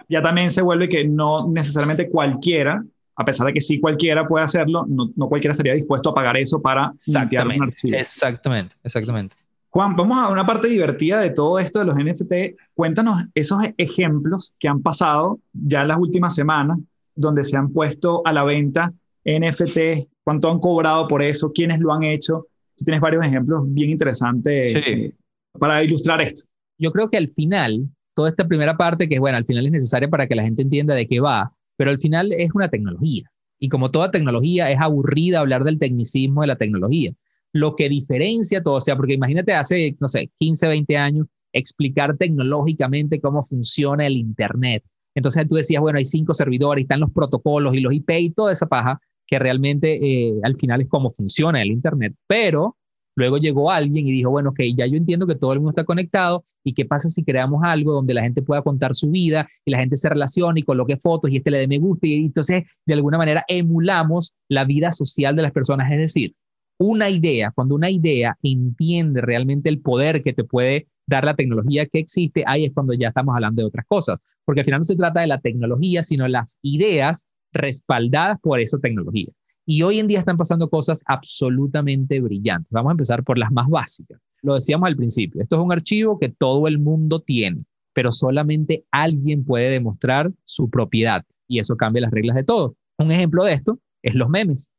ya, también se vuelve que no necesariamente cualquiera, a pesar de que sí cualquiera puede hacerlo, no, no cualquiera estaría dispuesto a pagar eso para mintiar un archivo. Exactamente, exactamente. Juan, vamos a una parte divertida de todo esto de los NFT. Cuéntanos esos ejemplos que han pasado ya en las últimas semanas, donde se han puesto a la venta NFT, cuánto han cobrado por eso, quiénes lo han hecho. Tú tienes varios ejemplos bien interesantes eh, para ilustrar esto. Yo creo que al final, toda esta primera parte, que es bueno, al final es necesaria para que la gente entienda de qué va, pero al final es una tecnología. Y como toda tecnología, es aburrida hablar del tecnicismo de la tecnología lo que diferencia todo, o sea, porque imagínate hace, no sé, 15, 20 años, explicar tecnológicamente cómo funciona el Internet. Entonces tú decías, bueno, hay cinco servidores, están los protocolos y los IP y toda esa paja, que realmente eh, al final es cómo funciona el Internet. Pero Luego llegó alguien y dijo, bueno, ok, ya yo entiendo que todo el mundo está conectado y qué pasa si creamos algo donde la gente pueda contar su vida y la gente se relacione y coloque fotos y este le dé me gusta y entonces de alguna manera emulamos la vida social de las personas. Es decir, una idea, cuando una idea entiende realmente el poder que te puede dar la tecnología que existe, ahí es cuando ya estamos hablando de otras cosas, porque al final no se trata de la tecnología, sino las ideas respaldadas por esa tecnología. Y hoy en día están pasando cosas absolutamente brillantes. Vamos a empezar por las más básicas. Lo decíamos al principio, esto es un archivo que todo el mundo tiene, pero solamente alguien puede demostrar su propiedad y eso cambia las reglas de todo. Un ejemplo de esto es los memes.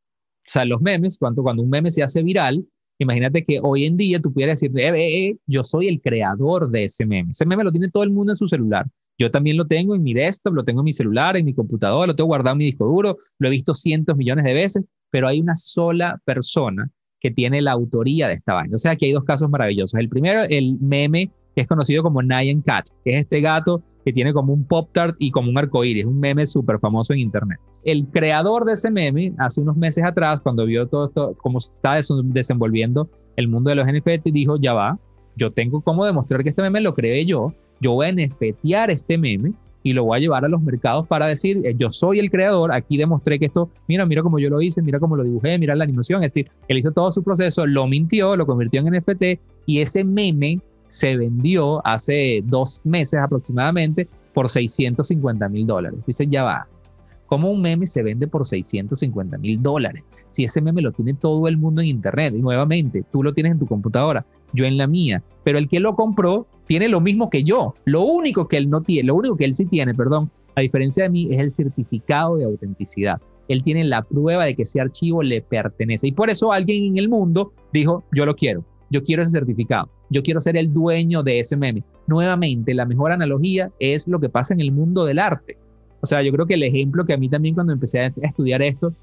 O sea, los memes, cuando, cuando un meme se hace viral, imagínate que hoy en día tú pudieras decir, eh, eh, eh, yo soy el creador de ese meme. Ese meme lo tiene todo el mundo en su celular. Yo también lo tengo en mi desktop, lo tengo en mi celular, en mi computadora, lo tengo guardado en mi disco duro, lo he visto cientos millones de veces, pero hay una sola persona que tiene la autoría de esta vaina. O sea, aquí hay dos casos maravillosos. El primero, el meme que es conocido como Nyan Cat, que es este gato que tiene como un pop tart y como un arcoíris, un meme súper famoso en internet. El creador de ese meme, hace unos meses atrás, cuando vio todo esto, cómo se está desenvolviendo el mundo de los NFT, dijo, ya va, yo tengo cómo demostrar que este meme lo creé yo, yo voy a NFTear este meme y lo voy a llevar a los mercados para decir, eh, yo soy el creador, aquí demostré que esto, mira, mira cómo yo lo hice, mira cómo lo dibujé, mira la animación, es decir, él hizo todo su proceso, lo mintió, lo convirtió en NFT y ese meme se vendió hace dos meses aproximadamente por 650 mil dólares. Dice, ya va, ¿Cómo un meme se vende por 650 mil dólares? Si ese meme lo tiene todo el mundo en Internet, y nuevamente, tú lo tienes en tu computadora, yo en la mía, pero el que lo compró tiene lo mismo que yo. Lo único que él no tiene, lo único que él sí tiene, perdón, a diferencia de mí, es el certificado de autenticidad. Él tiene la prueba de que ese archivo le pertenece. Y por eso alguien en el mundo dijo, yo lo quiero, yo quiero ese certificado, yo quiero ser el dueño de ese meme. Nuevamente, la mejor analogía es lo que pasa en el mundo del arte. O sea, yo creo que el ejemplo que a mí también cuando empecé a estudiar esto,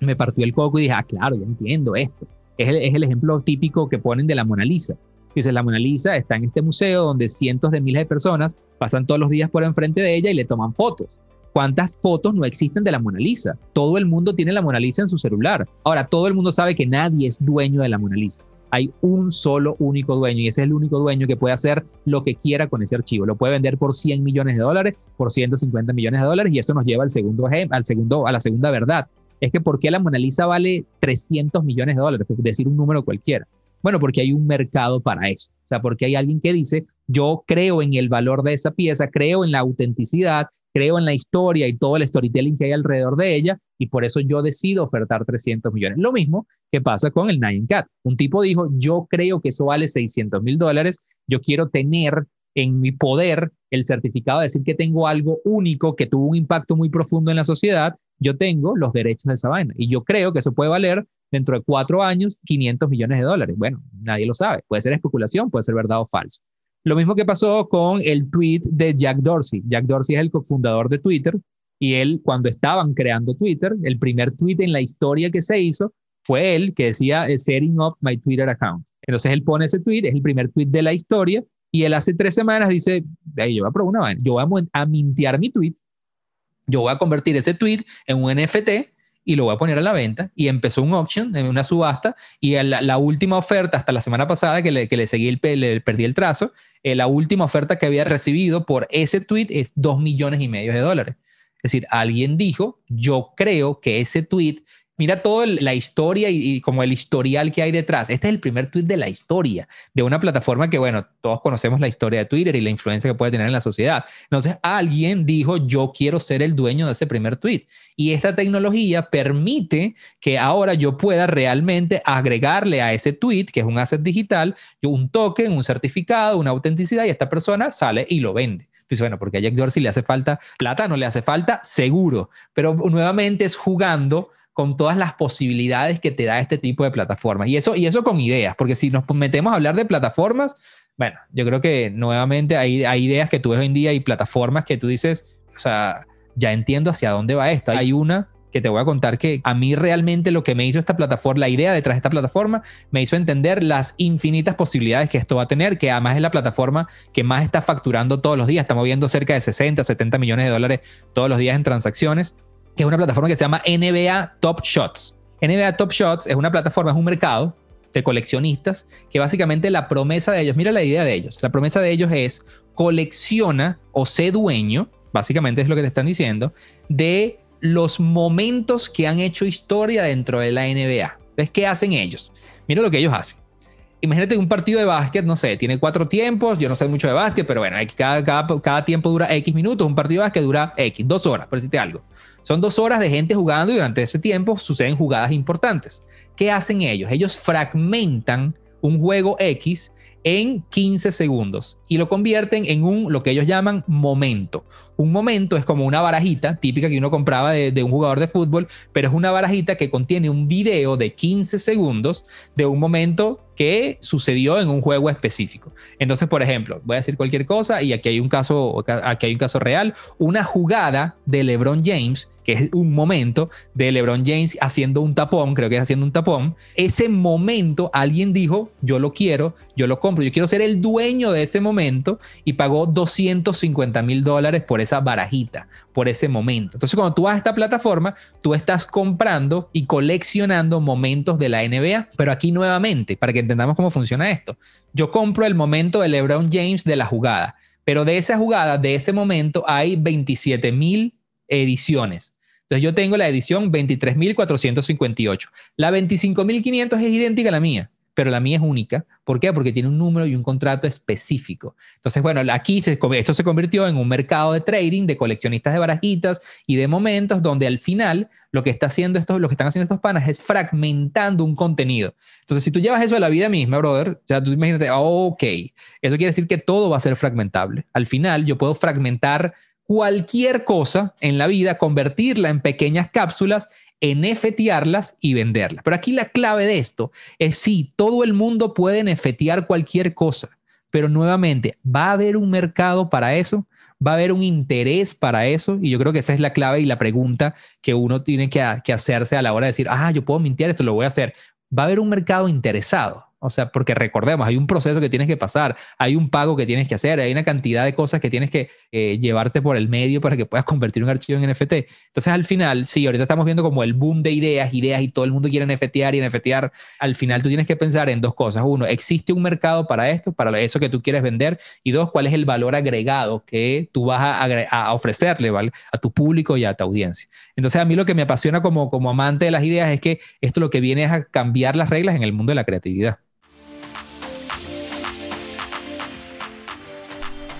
me partió el coco y dije, ah, claro, ya entiendo esto. Es el, es el ejemplo típico que ponen de la Mona Lisa. Dice, la Mona Lisa está en este museo donde cientos de miles de personas pasan todos los días por enfrente de ella y le toman fotos. ¿Cuántas fotos no existen de la Mona Lisa? Todo el mundo tiene la Mona Lisa en su celular. Ahora, todo el mundo sabe que nadie es dueño de la Mona Lisa hay un solo único dueño y ese es el único dueño que puede hacer lo que quiera con ese archivo. Lo puede vender por 100 millones de dólares, por 150 millones de dólares y eso nos lleva al segundo, al segundo, a la segunda verdad. Es que ¿por qué la Mona Lisa vale 300 millones de dólares? decir un número cualquiera. Bueno, porque hay un mercado para eso. O sea, porque hay alguien que dice, yo creo en el valor de esa pieza, creo en la autenticidad, creo en la historia y todo el storytelling que hay alrededor de ella y por eso yo decido ofertar 300 millones. Lo mismo que pasa con el Nine Cat. Un tipo dijo, yo creo que eso vale 600 mil dólares, yo quiero tener en mi poder el certificado de decir que tengo algo único que tuvo un impacto muy profundo en la sociedad, yo tengo los derechos de esa vaina y yo creo que eso puede valer dentro de cuatro años 500 millones de dólares. Bueno, nadie lo sabe, puede ser especulación, puede ser verdad o falso. Lo mismo que pasó con el tweet de Jack Dorsey. Jack Dorsey es el cofundador de Twitter y él, cuando estaban creando Twitter, el primer tweet en la historia que se hizo fue él que decía eh, setting up my Twitter account. Entonces él pone ese tweet, es el primer tweet de la historia y él hace tres semanas dice, yo voy a probar una yo voy a, a mintear mi tweet, yo voy a convertir ese tweet en un NFT y lo voy a poner a la venta. Y empezó un auction, una subasta, y la, última oferta, hasta la semana pasada que le, que le seguí el, le perdí el trazo, eh, la última oferta que había recibido por ese tweet es 2 millones y medio de dólares. Es decir, alguien dijo, yo creo que ese tweet Mira toda la historia y, como el historial que hay detrás. Este es el primer tweet de la historia de una plataforma que, bueno, todos conocemos la historia de Twitter y la influencia que puede tener en la sociedad. Entonces, alguien dijo, yo quiero ser el dueño de ese primer tweet. Y esta tecnología permite que ahora yo pueda realmente agregarle a ese tweet, que es un asset digital, un token, un certificado, una autenticidad, y esta persona sale y lo vende. Entonces, bueno, porque a Jack Dorsey le hace falta plata, no le hace falta, seguro. Pero nuevamente es jugando con todas las posibilidades que te da este tipo de plataformas. Y eso, y eso con ideas, porque si nos metemos a hablar de plataformas, bueno, yo creo que nuevamente hay, hay ideas que tú ves hoy en día y plataformas que tú dices, o sea, ya entiendo hacia dónde va esto. Hay una que te voy a contar que a mí realmente lo que me hizo esta plataforma, la idea detrás de esta plataforma, me hizo entender las infinitas posibilidades que esto va a tener, que además es la plataforma que más está facturando todos los días, está moviendo cerca de 60, 70 millones de dólares todos los días en transacciones es una plataforma que se llama NBA Top Shots. NBA Top Shots es una plataforma, es un mercado de coleccionistas que básicamente la promesa de ellos, mira la idea de ellos, la promesa de ellos es colecciona o sé dueño, básicamente es lo que te están diciendo, de los momentos que han hecho historia dentro de la NBA. Entonces, ¿qué hacen ellos? Mira lo que ellos hacen. Imagínate un partido de básquet, no sé, tiene cuatro tiempos, yo no sé mucho de básquet, pero bueno, cada, cada, cada tiempo dura X minutos, un partido de básquet dura X, dos horas, por decirte algo. Son dos horas de gente jugando y durante ese tiempo suceden jugadas importantes. ¿Qué hacen ellos? Ellos fragmentan un juego X en 15 segundos y lo convierten en un lo que ellos llaman momento. Un momento es como una barajita típica que uno compraba de, un jugador de fútbol, pero es una barajita que contiene un video de 15 segundos de un momento que sucedió en un juego específico. Entonces, por ejemplo, voy a decir cualquier cosa y aquí hay un caso, aquí hay un caso real, una jugada de LeBron James, que es un momento de LeBron James haciendo un tapón, creo que es haciendo un tapón. Ese momento alguien dijo, yo lo quiero, yo lo compro, yo quiero ser el dueño de ese momento y pagó 250 mil dólares por esa barajita, por ese momento. Entonces, cuando tú vas a esta plataforma, tú estás comprando y coleccionando momentos de la NBA, pero aquí nuevamente, para que entendamos cómo funciona esto. Yo compro el momento de LeBron James de la jugada, pero de esa jugada, de ese momento, hay 27 mil ediciones. Entonces yo tengo la edición 23.458. La 25.500 es idéntica a la mía pero la mía es única. ¿Por qué? Porque tiene un número y un contrato específico. Entonces, bueno, aquí se, esto se convirtió en un mercado de trading de coleccionistas de barajitas y de momentos donde al final lo que, está haciendo estos, lo que están haciendo estos panas es fragmentando un contenido. Entonces, si tú llevas eso a la vida misma, brother, o sea, tú imagínate, ok, eso quiere decir que todo va a ser fragmentable. Al final, yo puedo fragmentar cualquier cosa en la vida, convertirla en pequeñas cápsulas NFTarlas y venderlas. Pero aquí la clave de esto es si todo el mundo puede NFTar cualquier cosa, pero nuevamente, ¿va a haber un mercado para eso? ¿Va a haber un interés para eso? Y yo creo que esa es la clave y la pregunta que uno tiene que, que hacerse a la hora de decir, ah, yo puedo mintiar esto, lo voy a hacer. ¿Va a haber un mercado interesado? O sea, porque recordemos, hay un proceso que tienes que pasar, hay un pago que tienes que hacer, hay una cantidad de cosas que tienes que eh, llevarte por el medio para que puedas convertir un archivo en NFT. Entonces, al final, sí, ahorita estamos viendo como el boom de ideas, ideas y todo el mundo quiere NFTar y NFTar. Al final, tú tienes que pensar en dos cosas. Uno, ¿existe un mercado para esto, para eso que tú quieres vender? Y dos, ¿cuál es el valor agregado que tú vas a, ofrecerle ¿vale? a tu público y a tu audiencia? Entonces, a mí lo que me apasiona como, como amante de las ideas es que esto lo que viene es a cambiar las reglas en el mundo de la creatividad.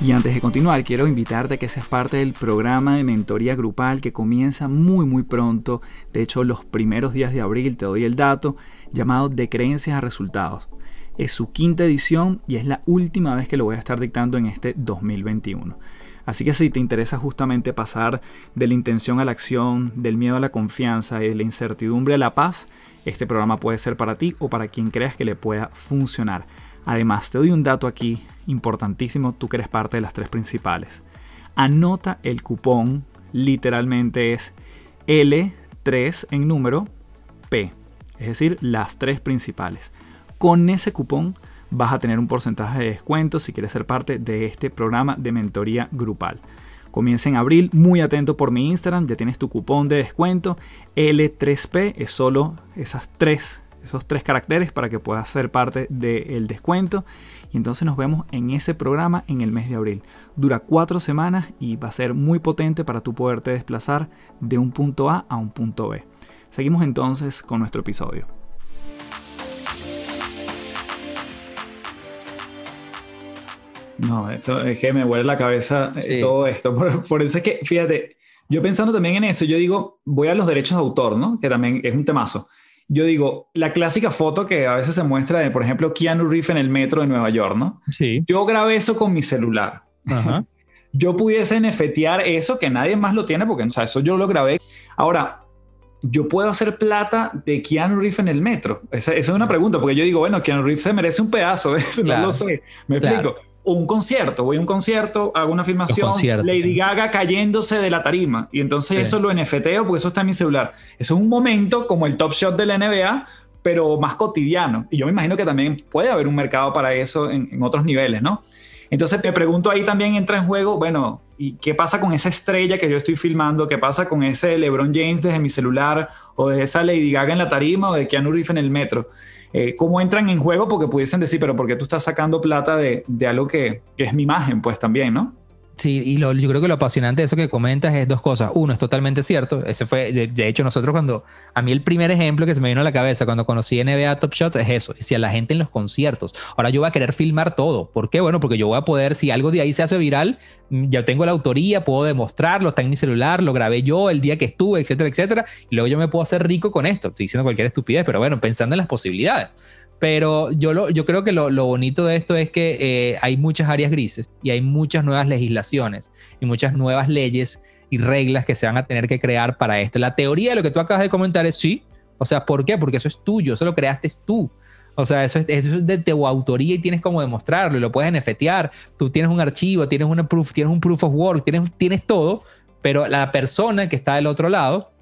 Y antes de continuar, quiero invitarte a que seas parte del programa de mentoría grupal que comienza muy muy pronto. De hecho, los primeros días de abril te doy el dato, llamado De Creencias a Resultados. Es su quinta edición y es la última vez que lo voy a estar dictando en este 2021. Así que si te interesa justamente pasar de la intención a la acción, del miedo a la confianza y de la incertidumbre a la paz, este programa puede ser para ti o para quien creas que le pueda funcionar. Además, te doy un dato aquí importantísimo, tú que eres parte de las tres principales. Anota el cupón, literalmente es L3 en número P, es decir, las tres principales. Con ese cupón vas a tener un porcentaje de descuento si quieres ser parte de este programa de mentoría grupal. Comienza en abril, muy atento por mi Instagram, ya tienes tu cupón de descuento. L3P es solo esas tres, esos tres caracteres para que puedas ser parte del descuento. Y entonces nos vemos en ese programa en el mes de abril. Dura cuatro semanas y va a ser muy potente para tú poderte desplazar de un punto A a un punto B. Seguimos entonces con nuestro episodio. No, esto es que me vuelve la cabeza eh, todo esto. Por, por, eso es que, fíjate, yo pensando también en eso, yo digo, voy a los derechos de autor, ¿no? Que también es un temazo yo digo, la clásica foto que a veces se muestra de, por ejemplo, Keanu Reeves en el metro de Nueva York, ¿no? Sí. Yo grabé eso con mi celular. yo pudiese nefetear eso que nadie más lo tiene porque, o sea, eso yo lo grabé. Ahora, yo puedo hacer plata de Keanu Reeves en el metro. Esa, es una pregunta, porque yo digo, bueno, Keanu Reeves se merece un pedazo, no lo sé. Me explico un concierto, voy a un concierto, hago una filmación, Lady Gaga cayéndose de la tarima y entonces eso lo NFTeo porque eso está en mi celular. Eso es un momento como el top shot de la NBA, pero más cotidiano. Y yo me imagino que también puede haber un mercado para eso en, otros niveles, ¿no? Entonces te pregunto ahí también entra en juego, bueno, ¿y qué pasa con esa estrella que yo estoy filmando? ¿Qué pasa con ese LeBron James desde mi celular o de esa Lady Gaga en la tarima o de Keanu Reeves en el metro? Eh, cómo entran en juego porque pudiesen decir, pero ¿por qué tú estás sacando plata de, de algo que, que, es mi imagen? Pues también, ¿no? Sí, y yo creo que lo apasionante de eso que comentas es dos cosas. Uno, es totalmente cierto. Ese fue, de, hecho, nosotros cuando, a mí el primer ejemplo que se me vino a la cabeza cuando conocí NBA Top Shots es eso, es si a la gente en los conciertos. Ahora yo voy a querer filmar todo. ¿Por qué? Bueno, porque yo voy a poder, si algo de ahí se hace viral, mm, ya tengo la autoría, puedo demostrarlo, está en mi celular, lo grabé yo el día que estuve, etcétera, etcétera. Y luego yo me puedo hacer rico con esto. Estoy diciendo cualquier estupidez, pero bueno, pensando en las posibilidades. Pero yo, lo, yo creo que lo, lo bonito de esto es que eh, hay muchas áreas grises y hay muchas nuevas legislaciones y muchas nuevas leyes y reglas que se van a tener que crear para esto. La teoría de lo que tú acabas de comentar es sí. O sea, ¿por qué? Porque eso es tuyo, eso lo creaste tú. O sea, eso es, eso es de tu autoría y tienes como demostrarlo y lo puedes nftear. Tú tienes un archivo, tienes una proof, tienes un proof of work, tienes, tienes todo, pero la persona que está del otro lado,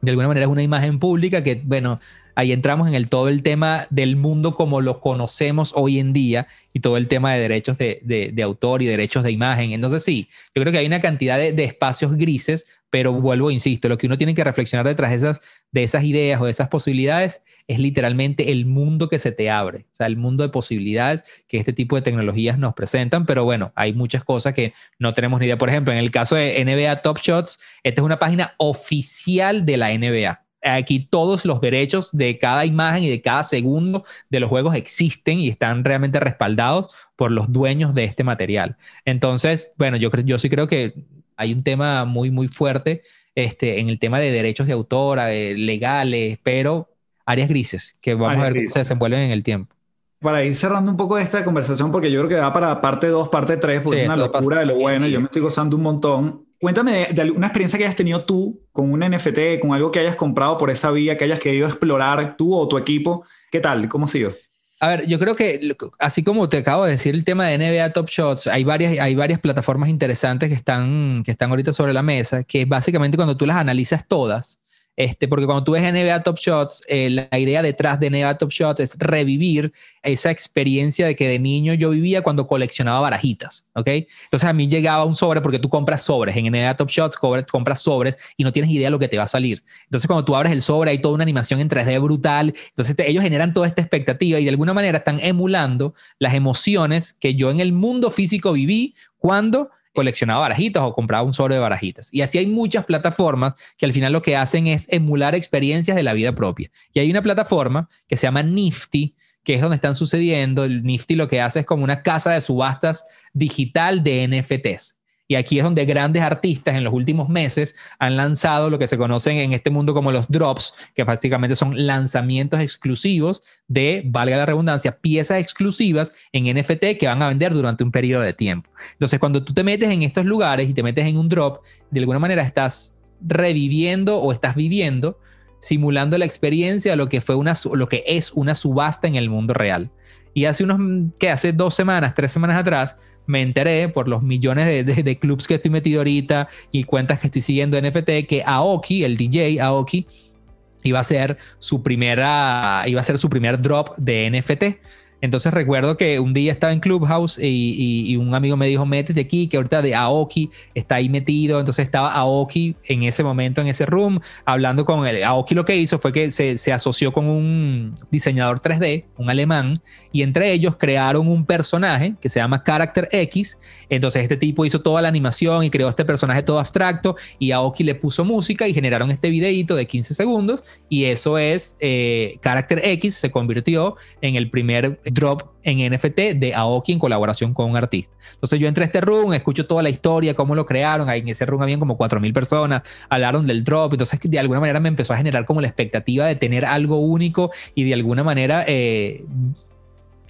de alguna manera es una imagen pública que, bueno, ahí entramos en el, todo el tema del mundo como lo conocemos hoy en día y todo el tema de derechos de, autor y derechos de imagen. Entonces sí, yo creo que hay una cantidad de, espacios grises, pero vuelvo, insisto, lo que uno tiene que reflexionar detrás de esas, de esas ideas o de esas posibilidades es literalmente el mundo que se te abre, o sea, el mundo de posibilidades que este tipo de tecnologías nos presentan, pero bueno, hay muchas cosas que no tenemos ni idea. Por ejemplo, en el caso de NBA Top Shots, esta es una página oficial de la NBA aquí todos los derechos de cada imagen y de cada segundo de los juegos existen y están realmente respaldados por los dueños de este material. Entonces, bueno, yo, yo sí creo que hay un tema muy, muy fuerte este, en el tema de derechos de autor, eh, legales, pero áreas grises que vamos a ver cómo se desenvuelven en el tiempo. Para ir cerrando un poco esta conversación, porque yo creo que va para parte 2, parte 3, porque es una locura de lo bueno, yo me estoy gozando un montón. Cuéntame de, una experiencia que hayas tenido tú con un NFT, con algo que hayas comprado por esa vía, que hayas querido explorar tú o tu equipo. ¿Qué tal? ¿Cómo ha sido? A ver, yo creo que así como te acabo de decir el tema de NBA Top Shots, hay varias, hay varias plataformas interesantes que están, que están ahorita sobre la mesa, que básicamente cuando tú las analizas todas, este, porque cuando tú ves NBA Top Shots, eh, la idea detrás de NBA Top Shots es revivir esa experiencia de que de niño yo vivía cuando coleccionaba barajitas, ¿ok? Entonces a mí llegaba un sobre porque tú compras sobres, en NBA Top Shots compras sobres y no tienes idea de lo que te va a salir. Entonces cuando tú abres el sobre hay toda una animación en 3D brutal, entonces ellos generan toda esta expectativa y de alguna manera están emulando las emociones que yo en el mundo físico viví cuando coleccionaba barajitas o compraba un sobre de barajitas. Y así hay muchas plataformas que al final lo que hacen es emular experiencias de la vida propia. Y hay una plataforma que se llama Nifty, que es donde están sucediendo. El Nifty lo que hace es como una casa de subastas digital de NFTs. Y aquí es donde grandes artistas en los últimos meses han lanzado lo que se conocen en este mundo como los drops, que básicamente son lanzamientos exclusivos de, valga la redundancia, piezas exclusivas en NFT que van a vender durante un periodo de tiempo. Entonces, cuando tú te metes en estos lugares y te metes en un drop, de alguna manera estás reviviendo o estás viviendo simulando la experiencia de lo que fue una lo que es una subasta en el mundo real. Y hace unos que hace dos semanas, tres semanas atrás, me enteré por los millones de, clubs que estoy metido ahorita y cuentas que estoy siguiendo en NFT que Aoki, el DJ Aoki, iba a ser su primera, iba a ser su primer drop de NFT. Entonces recuerdo que un día estaba en Clubhouse y, un amigo me dijo, métete aquí, que ahorita de Aoki está ahí metido. Entonces estaba Aoki en ese momento, en ese room, hablando con él. Aoki lo que hizo fue que se, se asoció con un diseñador 3D, un alemán, y entre ellos crearon un personaje que se llama Character X. Entonces este tipo hizo toda la animación y creó este personaje todo abstracto y Aoki le puso música y generaron este videito de 15 segundos y eso es eh, Character X se convirtió en el primer drop en NFT de Aoki en colaboración con un artista. Entonces yo entré a este room, escucho toda la historia, cómo lo crearon, ahí en ese room habían como 4.000 personas, hablaron del drop, entonces de alguna manera me empezó a generar como la expectativa de tener algo único y de alguna manera eh,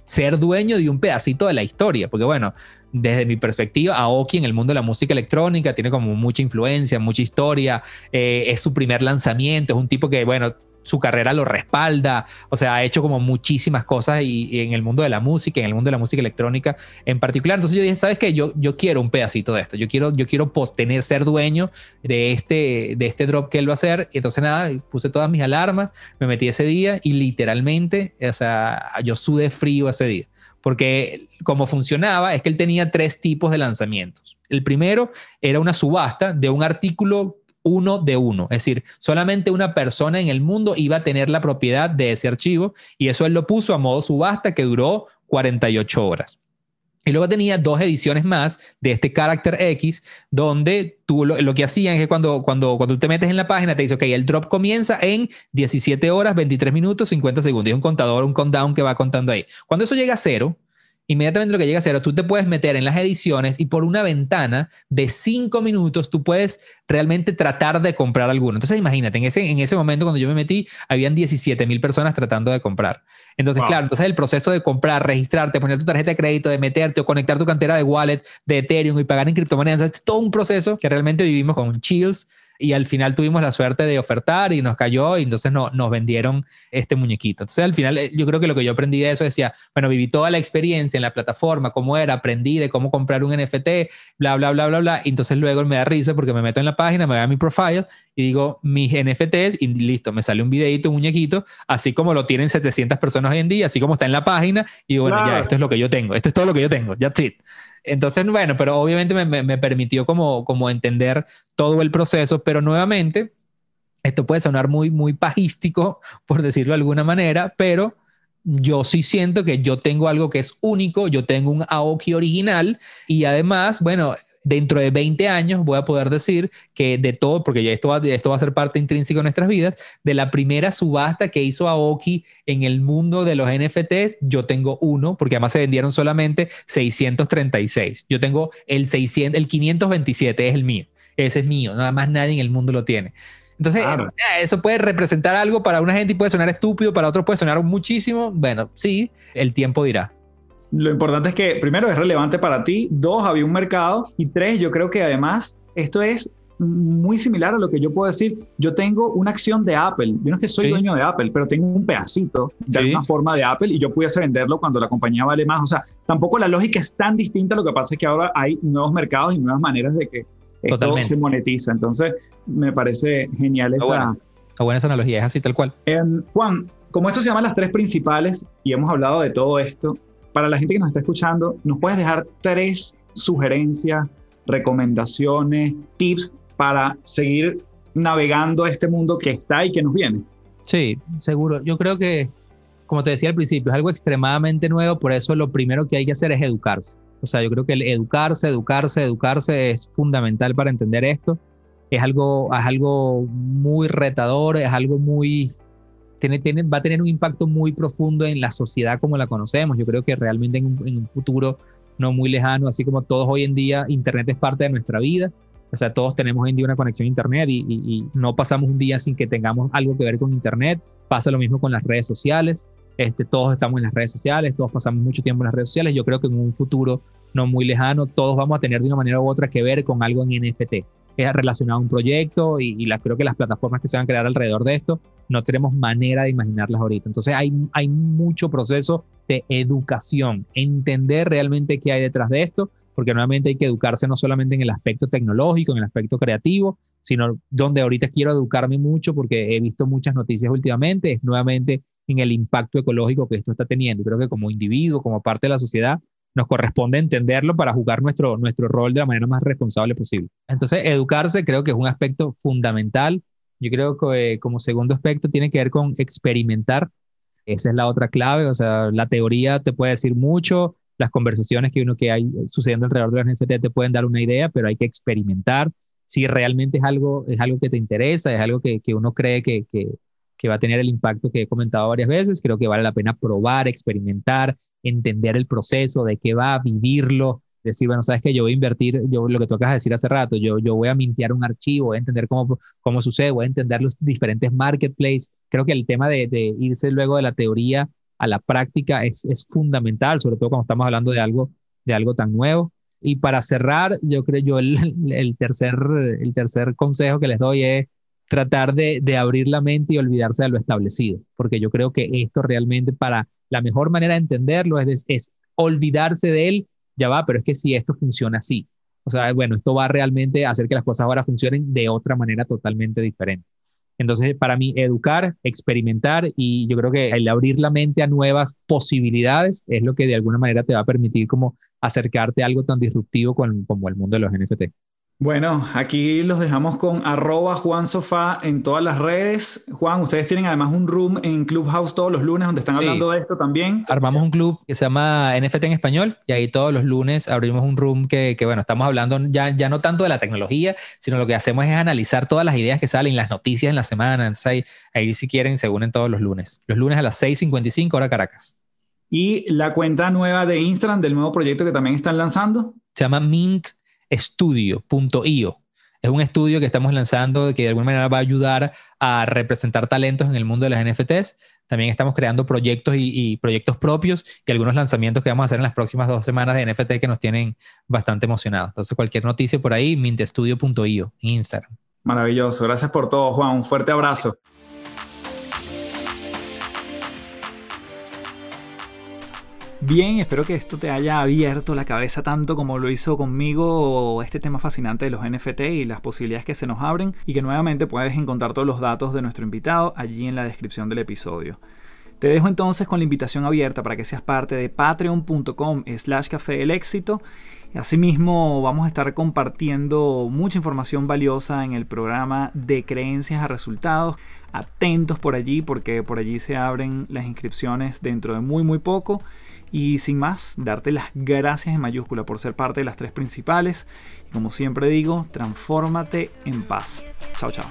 ser dueño de un pedacito de la historia, porque bueno, desde mi perspectiva, Aoki en el mundo de la música electrónica tiene como mucha influencia, mucha historia, eh, es su primer lanzamiento, es un tipo que, bueno, su carrera lo respalda, o sea, ha hecho como muchísimas cosas y, en el mundo de la música, en el mundo de la música electrónica en particular. Entonces yo dije, ¿sabes qué? Yo, yo quiero un pedacito de esto, yo quiero, yo quiero tener, ser dueño de este, de este drop que él va a hacer. Y entonces nada, puse todas mis alarmas, me metí ese día y literalmente, o sea, yo sudé frío ese día. Porque como funcionaba es que él tenía tres tipos de lanzamientos. El primero era una subasta de un artículo uno de uno. Es decir, solamente una persona en el mundo iba a tener la propiedad de ese archivo y eso él lo puso a modo subasta que duró 48 horas. Y luego tenía dos ediciones más de este Character X, donde tú lo, que hacían es que cuando, cuando, cuando te metes en la página, te dice, ok, el drop comienza en 17 horas, 23 minutos, 50 segundos. Y un contador, un countdown que va contando ahí. Cuando eso llega a cero, inmediatamente lo que llega a cero, tú te puedes meter en las ediciones y por una ventana de cinco minutos tú puedes realmente tratar de comprar alguno. Entonces imagínate, en ese, en ese momento cuando yo me metí, habían 17 mil personas tratando de comprar. Entonces, claro, entonces el proceso de comprar, registrarte, poner tu tarjeta de crédito, de meterte o conectar tu cantera de wallet de Ethereum y pagar en criptomonedas, es todo un proceso que realmente vivimos con Chills y al final tuvimos la suerte de ofertar y nos cayó y entonces no, nos vendieron este muñequito. Entonces al final eh, yo creo que lo que yo aprendí de eso decía, bueno, viví toda la experiencia en la plataforma, cómo era, aprendí de cómo comprar un NFT, bla, bla, bla, bla, bla. Y entonces luego me da risa porque me meto en la página, me voy a mi profile y digo mis NFTs y listo, me sale un videito, un muñequito, así como lo tienen 700 personas hoy en día, así como está en la página y bueno, ya, esto es lo que yo tengo, esto es todo lo que yo tengo, that's it. Entonces, bueno, pero obviamente me, permitió como, como entender todo el proceso, pero nuevamente, esto puede sonar muy, muy pajístico, por decirlo de alguna manera, pero yo sí siento que yo tengo algo que es único, yo tengo un Aoki original y además, bueno, dentro de 20 años voy a poder decir que de todo, porque ya esto va, esto va a ser parte intrínseca de nuestras vidas, de la primera subasta que hizo Aoki en el mundo de los NFTs, yo tengo uno, porque además se vendieron solamente 636. Yo tengo el, 600, el 527, es el mío. Ese es mío, nada más nadie en el mundo lo tiene. Entonces, eh, eso puede representar algo para una gente y puede sonar estúpido, para otros puede sonar muchísimo. Bueno, sí, el tiempo dirá lo importante es que, primero, es relevante para ti, dos, había un mercado, y tres, yo creo que además esto es muy similar a lo que yo puedo decir. Yo tengo una acción de Apple. Yo no es que soy dueño de Apple, pero tengo un pedacito de alguna forma de Apple y yo pudiese venderlo cuando la compañía vale más. O sea, tampoco la lógica es tan distinta. Lo que pasa es que ahora hay nuevos mercados y nuevas maneras de que esto se monetiza. Entonces, me parece genial esa. Buena. buena esa analogía, es así tal cual. Juan, como esto se llama las tres principales y hemos hablado de todo esto, para la gente que nos está escuchando, ¿nos puedes dejar tres sugerencias, recomendaciones, tips para seguir navegando este mundo que está y que nos viene? Sí, seguro. Yo creo que, como te decía al principio, es algo extremadamente nuevo, por eso lo primero que hay que hacer es educarse. O sea, yo creo que el educarse, educarse, educarse es fundamental para entender esto. Es algo, es algo muy retador, es algo muy va a tener un impacto muy profundo en la sociedad como la conocemos. Yo creo que realmente en un, futuro no muy lejano, así como todos hoy en día, Internet es parte de nuestra vida. O sea, todos tenemos hoy en día una conexión a Internet y, y, no pasamos un día sin que tengamos algo que ver con Internet. Pasa lo mismo con las redes sociales. Este, todos estamos en las redes sociales, todos pasamos mucho tiempo en las redes sociales. Yo creo que en un futuro no muy lejano, todos vamos a tener de una manera u otra que ver con algo en NFT relacionado a un proyecto y, la, creo que las plataformas que se van a crear alrededor de esto no tenemos manera de imaginarlas ahorita. Entonces hay, hay mucho proceso de educación, entender realmente qué hay detrás de esto, porque nuevamente hay que educarse no solamente en el aspecto tecnológico, en el aspecto creativo, sino donde ahorita quiero educarme mucho porque he visto muchas noticias últimamente, es nuevamente en el impacto ecológico que esto está teniendo. Creo que como individuo, como parte de la sociedad, nos corresponde entenderlo para jugar nuestro, nuestro rol de la manera más responsable posible. Entonces, educarse creo que es un aspecto fundamental. Yo creo que eh, como segundo aspecto tiene que ver con experimentar. Esa es la otra clave. O sea, la teoría te puede decir mucho, las conversaciones que uno que hay sucediendo alrededor de las NFT te pueden dar una idea, pero hay que experimentar. Si realmente es algo, es algo que te interesa, es algo que, que uno cree que, que, que va a tener el impacto que he comentado varias veces. Creo que vale la pena probar, experimentar, entender el proceso, de qué va a vivirlo. Decir, bueno, sabes que yo voy a invertir, yo lo que tú acabas de decir hace rato, yo, yo voy a mintear un archivo, voy a entender cómo, cómo sucede, voy a entender los diferentes marketplaces. Creo que el tema de, de irse luego de la teoría a la práctica es, es fundamental, sobre todo cuando estamos hablando de algo, de algo tan nuevo. Y para cerrar, yo creo yo el, el, tercer, el tercer consejo que les doy es tratar de, abrir la mente y olvidarse de lo establecido, porque yo creo que esto realmente para la mejor manera de entenderlo es, olvidarse de él, ya va, pero es que si esto funciona así, o sea, bueno, esto va realmente a hacer que las cosas ahora funcionen de otra manera totalmente diferente. Entonces, para mí, educar, experimentar y yo creo que el abrir la mente a nuevas posibilidades es lo que de alguna manera te va a permitir como acercarte a algo tan disruptivo como el mundo de los NFT. Bueno, aquí los dejamos con arroba Juan Sofá en todas las redes. Juan, ustedes tienen además un room en Clubhouse todos los lunes donde están hablando de esto también. Armamos un club que se llama NFT en español y ahí todos los lunes abrimos un room que, bueno, estamos hablando ya, ya no tanto de la tecnología, sino lo que hacemos es analizar todas las ideas que salen, las noticias en la semana. Entonces ahí, si quieren se unen todos los lunes. Los lunes a las 6.55 hora Caracas. Y la cuenta nueva de Instagram del nuevo proyecto que también están lanzando. Se llama Mint estudio.io. Es un estudio que estamos lanzando que de alguna manera va a ayudar a representar talentos en el mundo de las NFTs. También estamos creando proyectos y, proyectos propios y algunos lanzamientos que vamos a hacer en las próximas dos semanas de NFT que nos tienen bastante emocionados. Entonces, cualquier noticia por ahí, mintestudio.io en Instagram. Maravilloso. Gracias por todo, Juan. Un fuerte abrazo. Bien, espero que esto te haya abierto la cabeza tanto como lo hizo conmigo este tema fascinante de los NFT y las posibilidades que se nos abren y que nuevamente puedes encontrar todos los datos de nuestro invitado allí en la descripción del episodio. Te dejo entonces con la invitación abierta para que seas parte de patreon.com slash café del éxito. Asimismo, vamos a estar compartiendo mucha información valiosa en el programa de creencias a resultados. Atentos por allí porque por allí se abren las inscripciones dentro de muy muy poco. Y sin más, darte las gracias en mayúscula por ser parte de las tres principales. Y como siempre digo, transfórmate en paz. Chao, chao.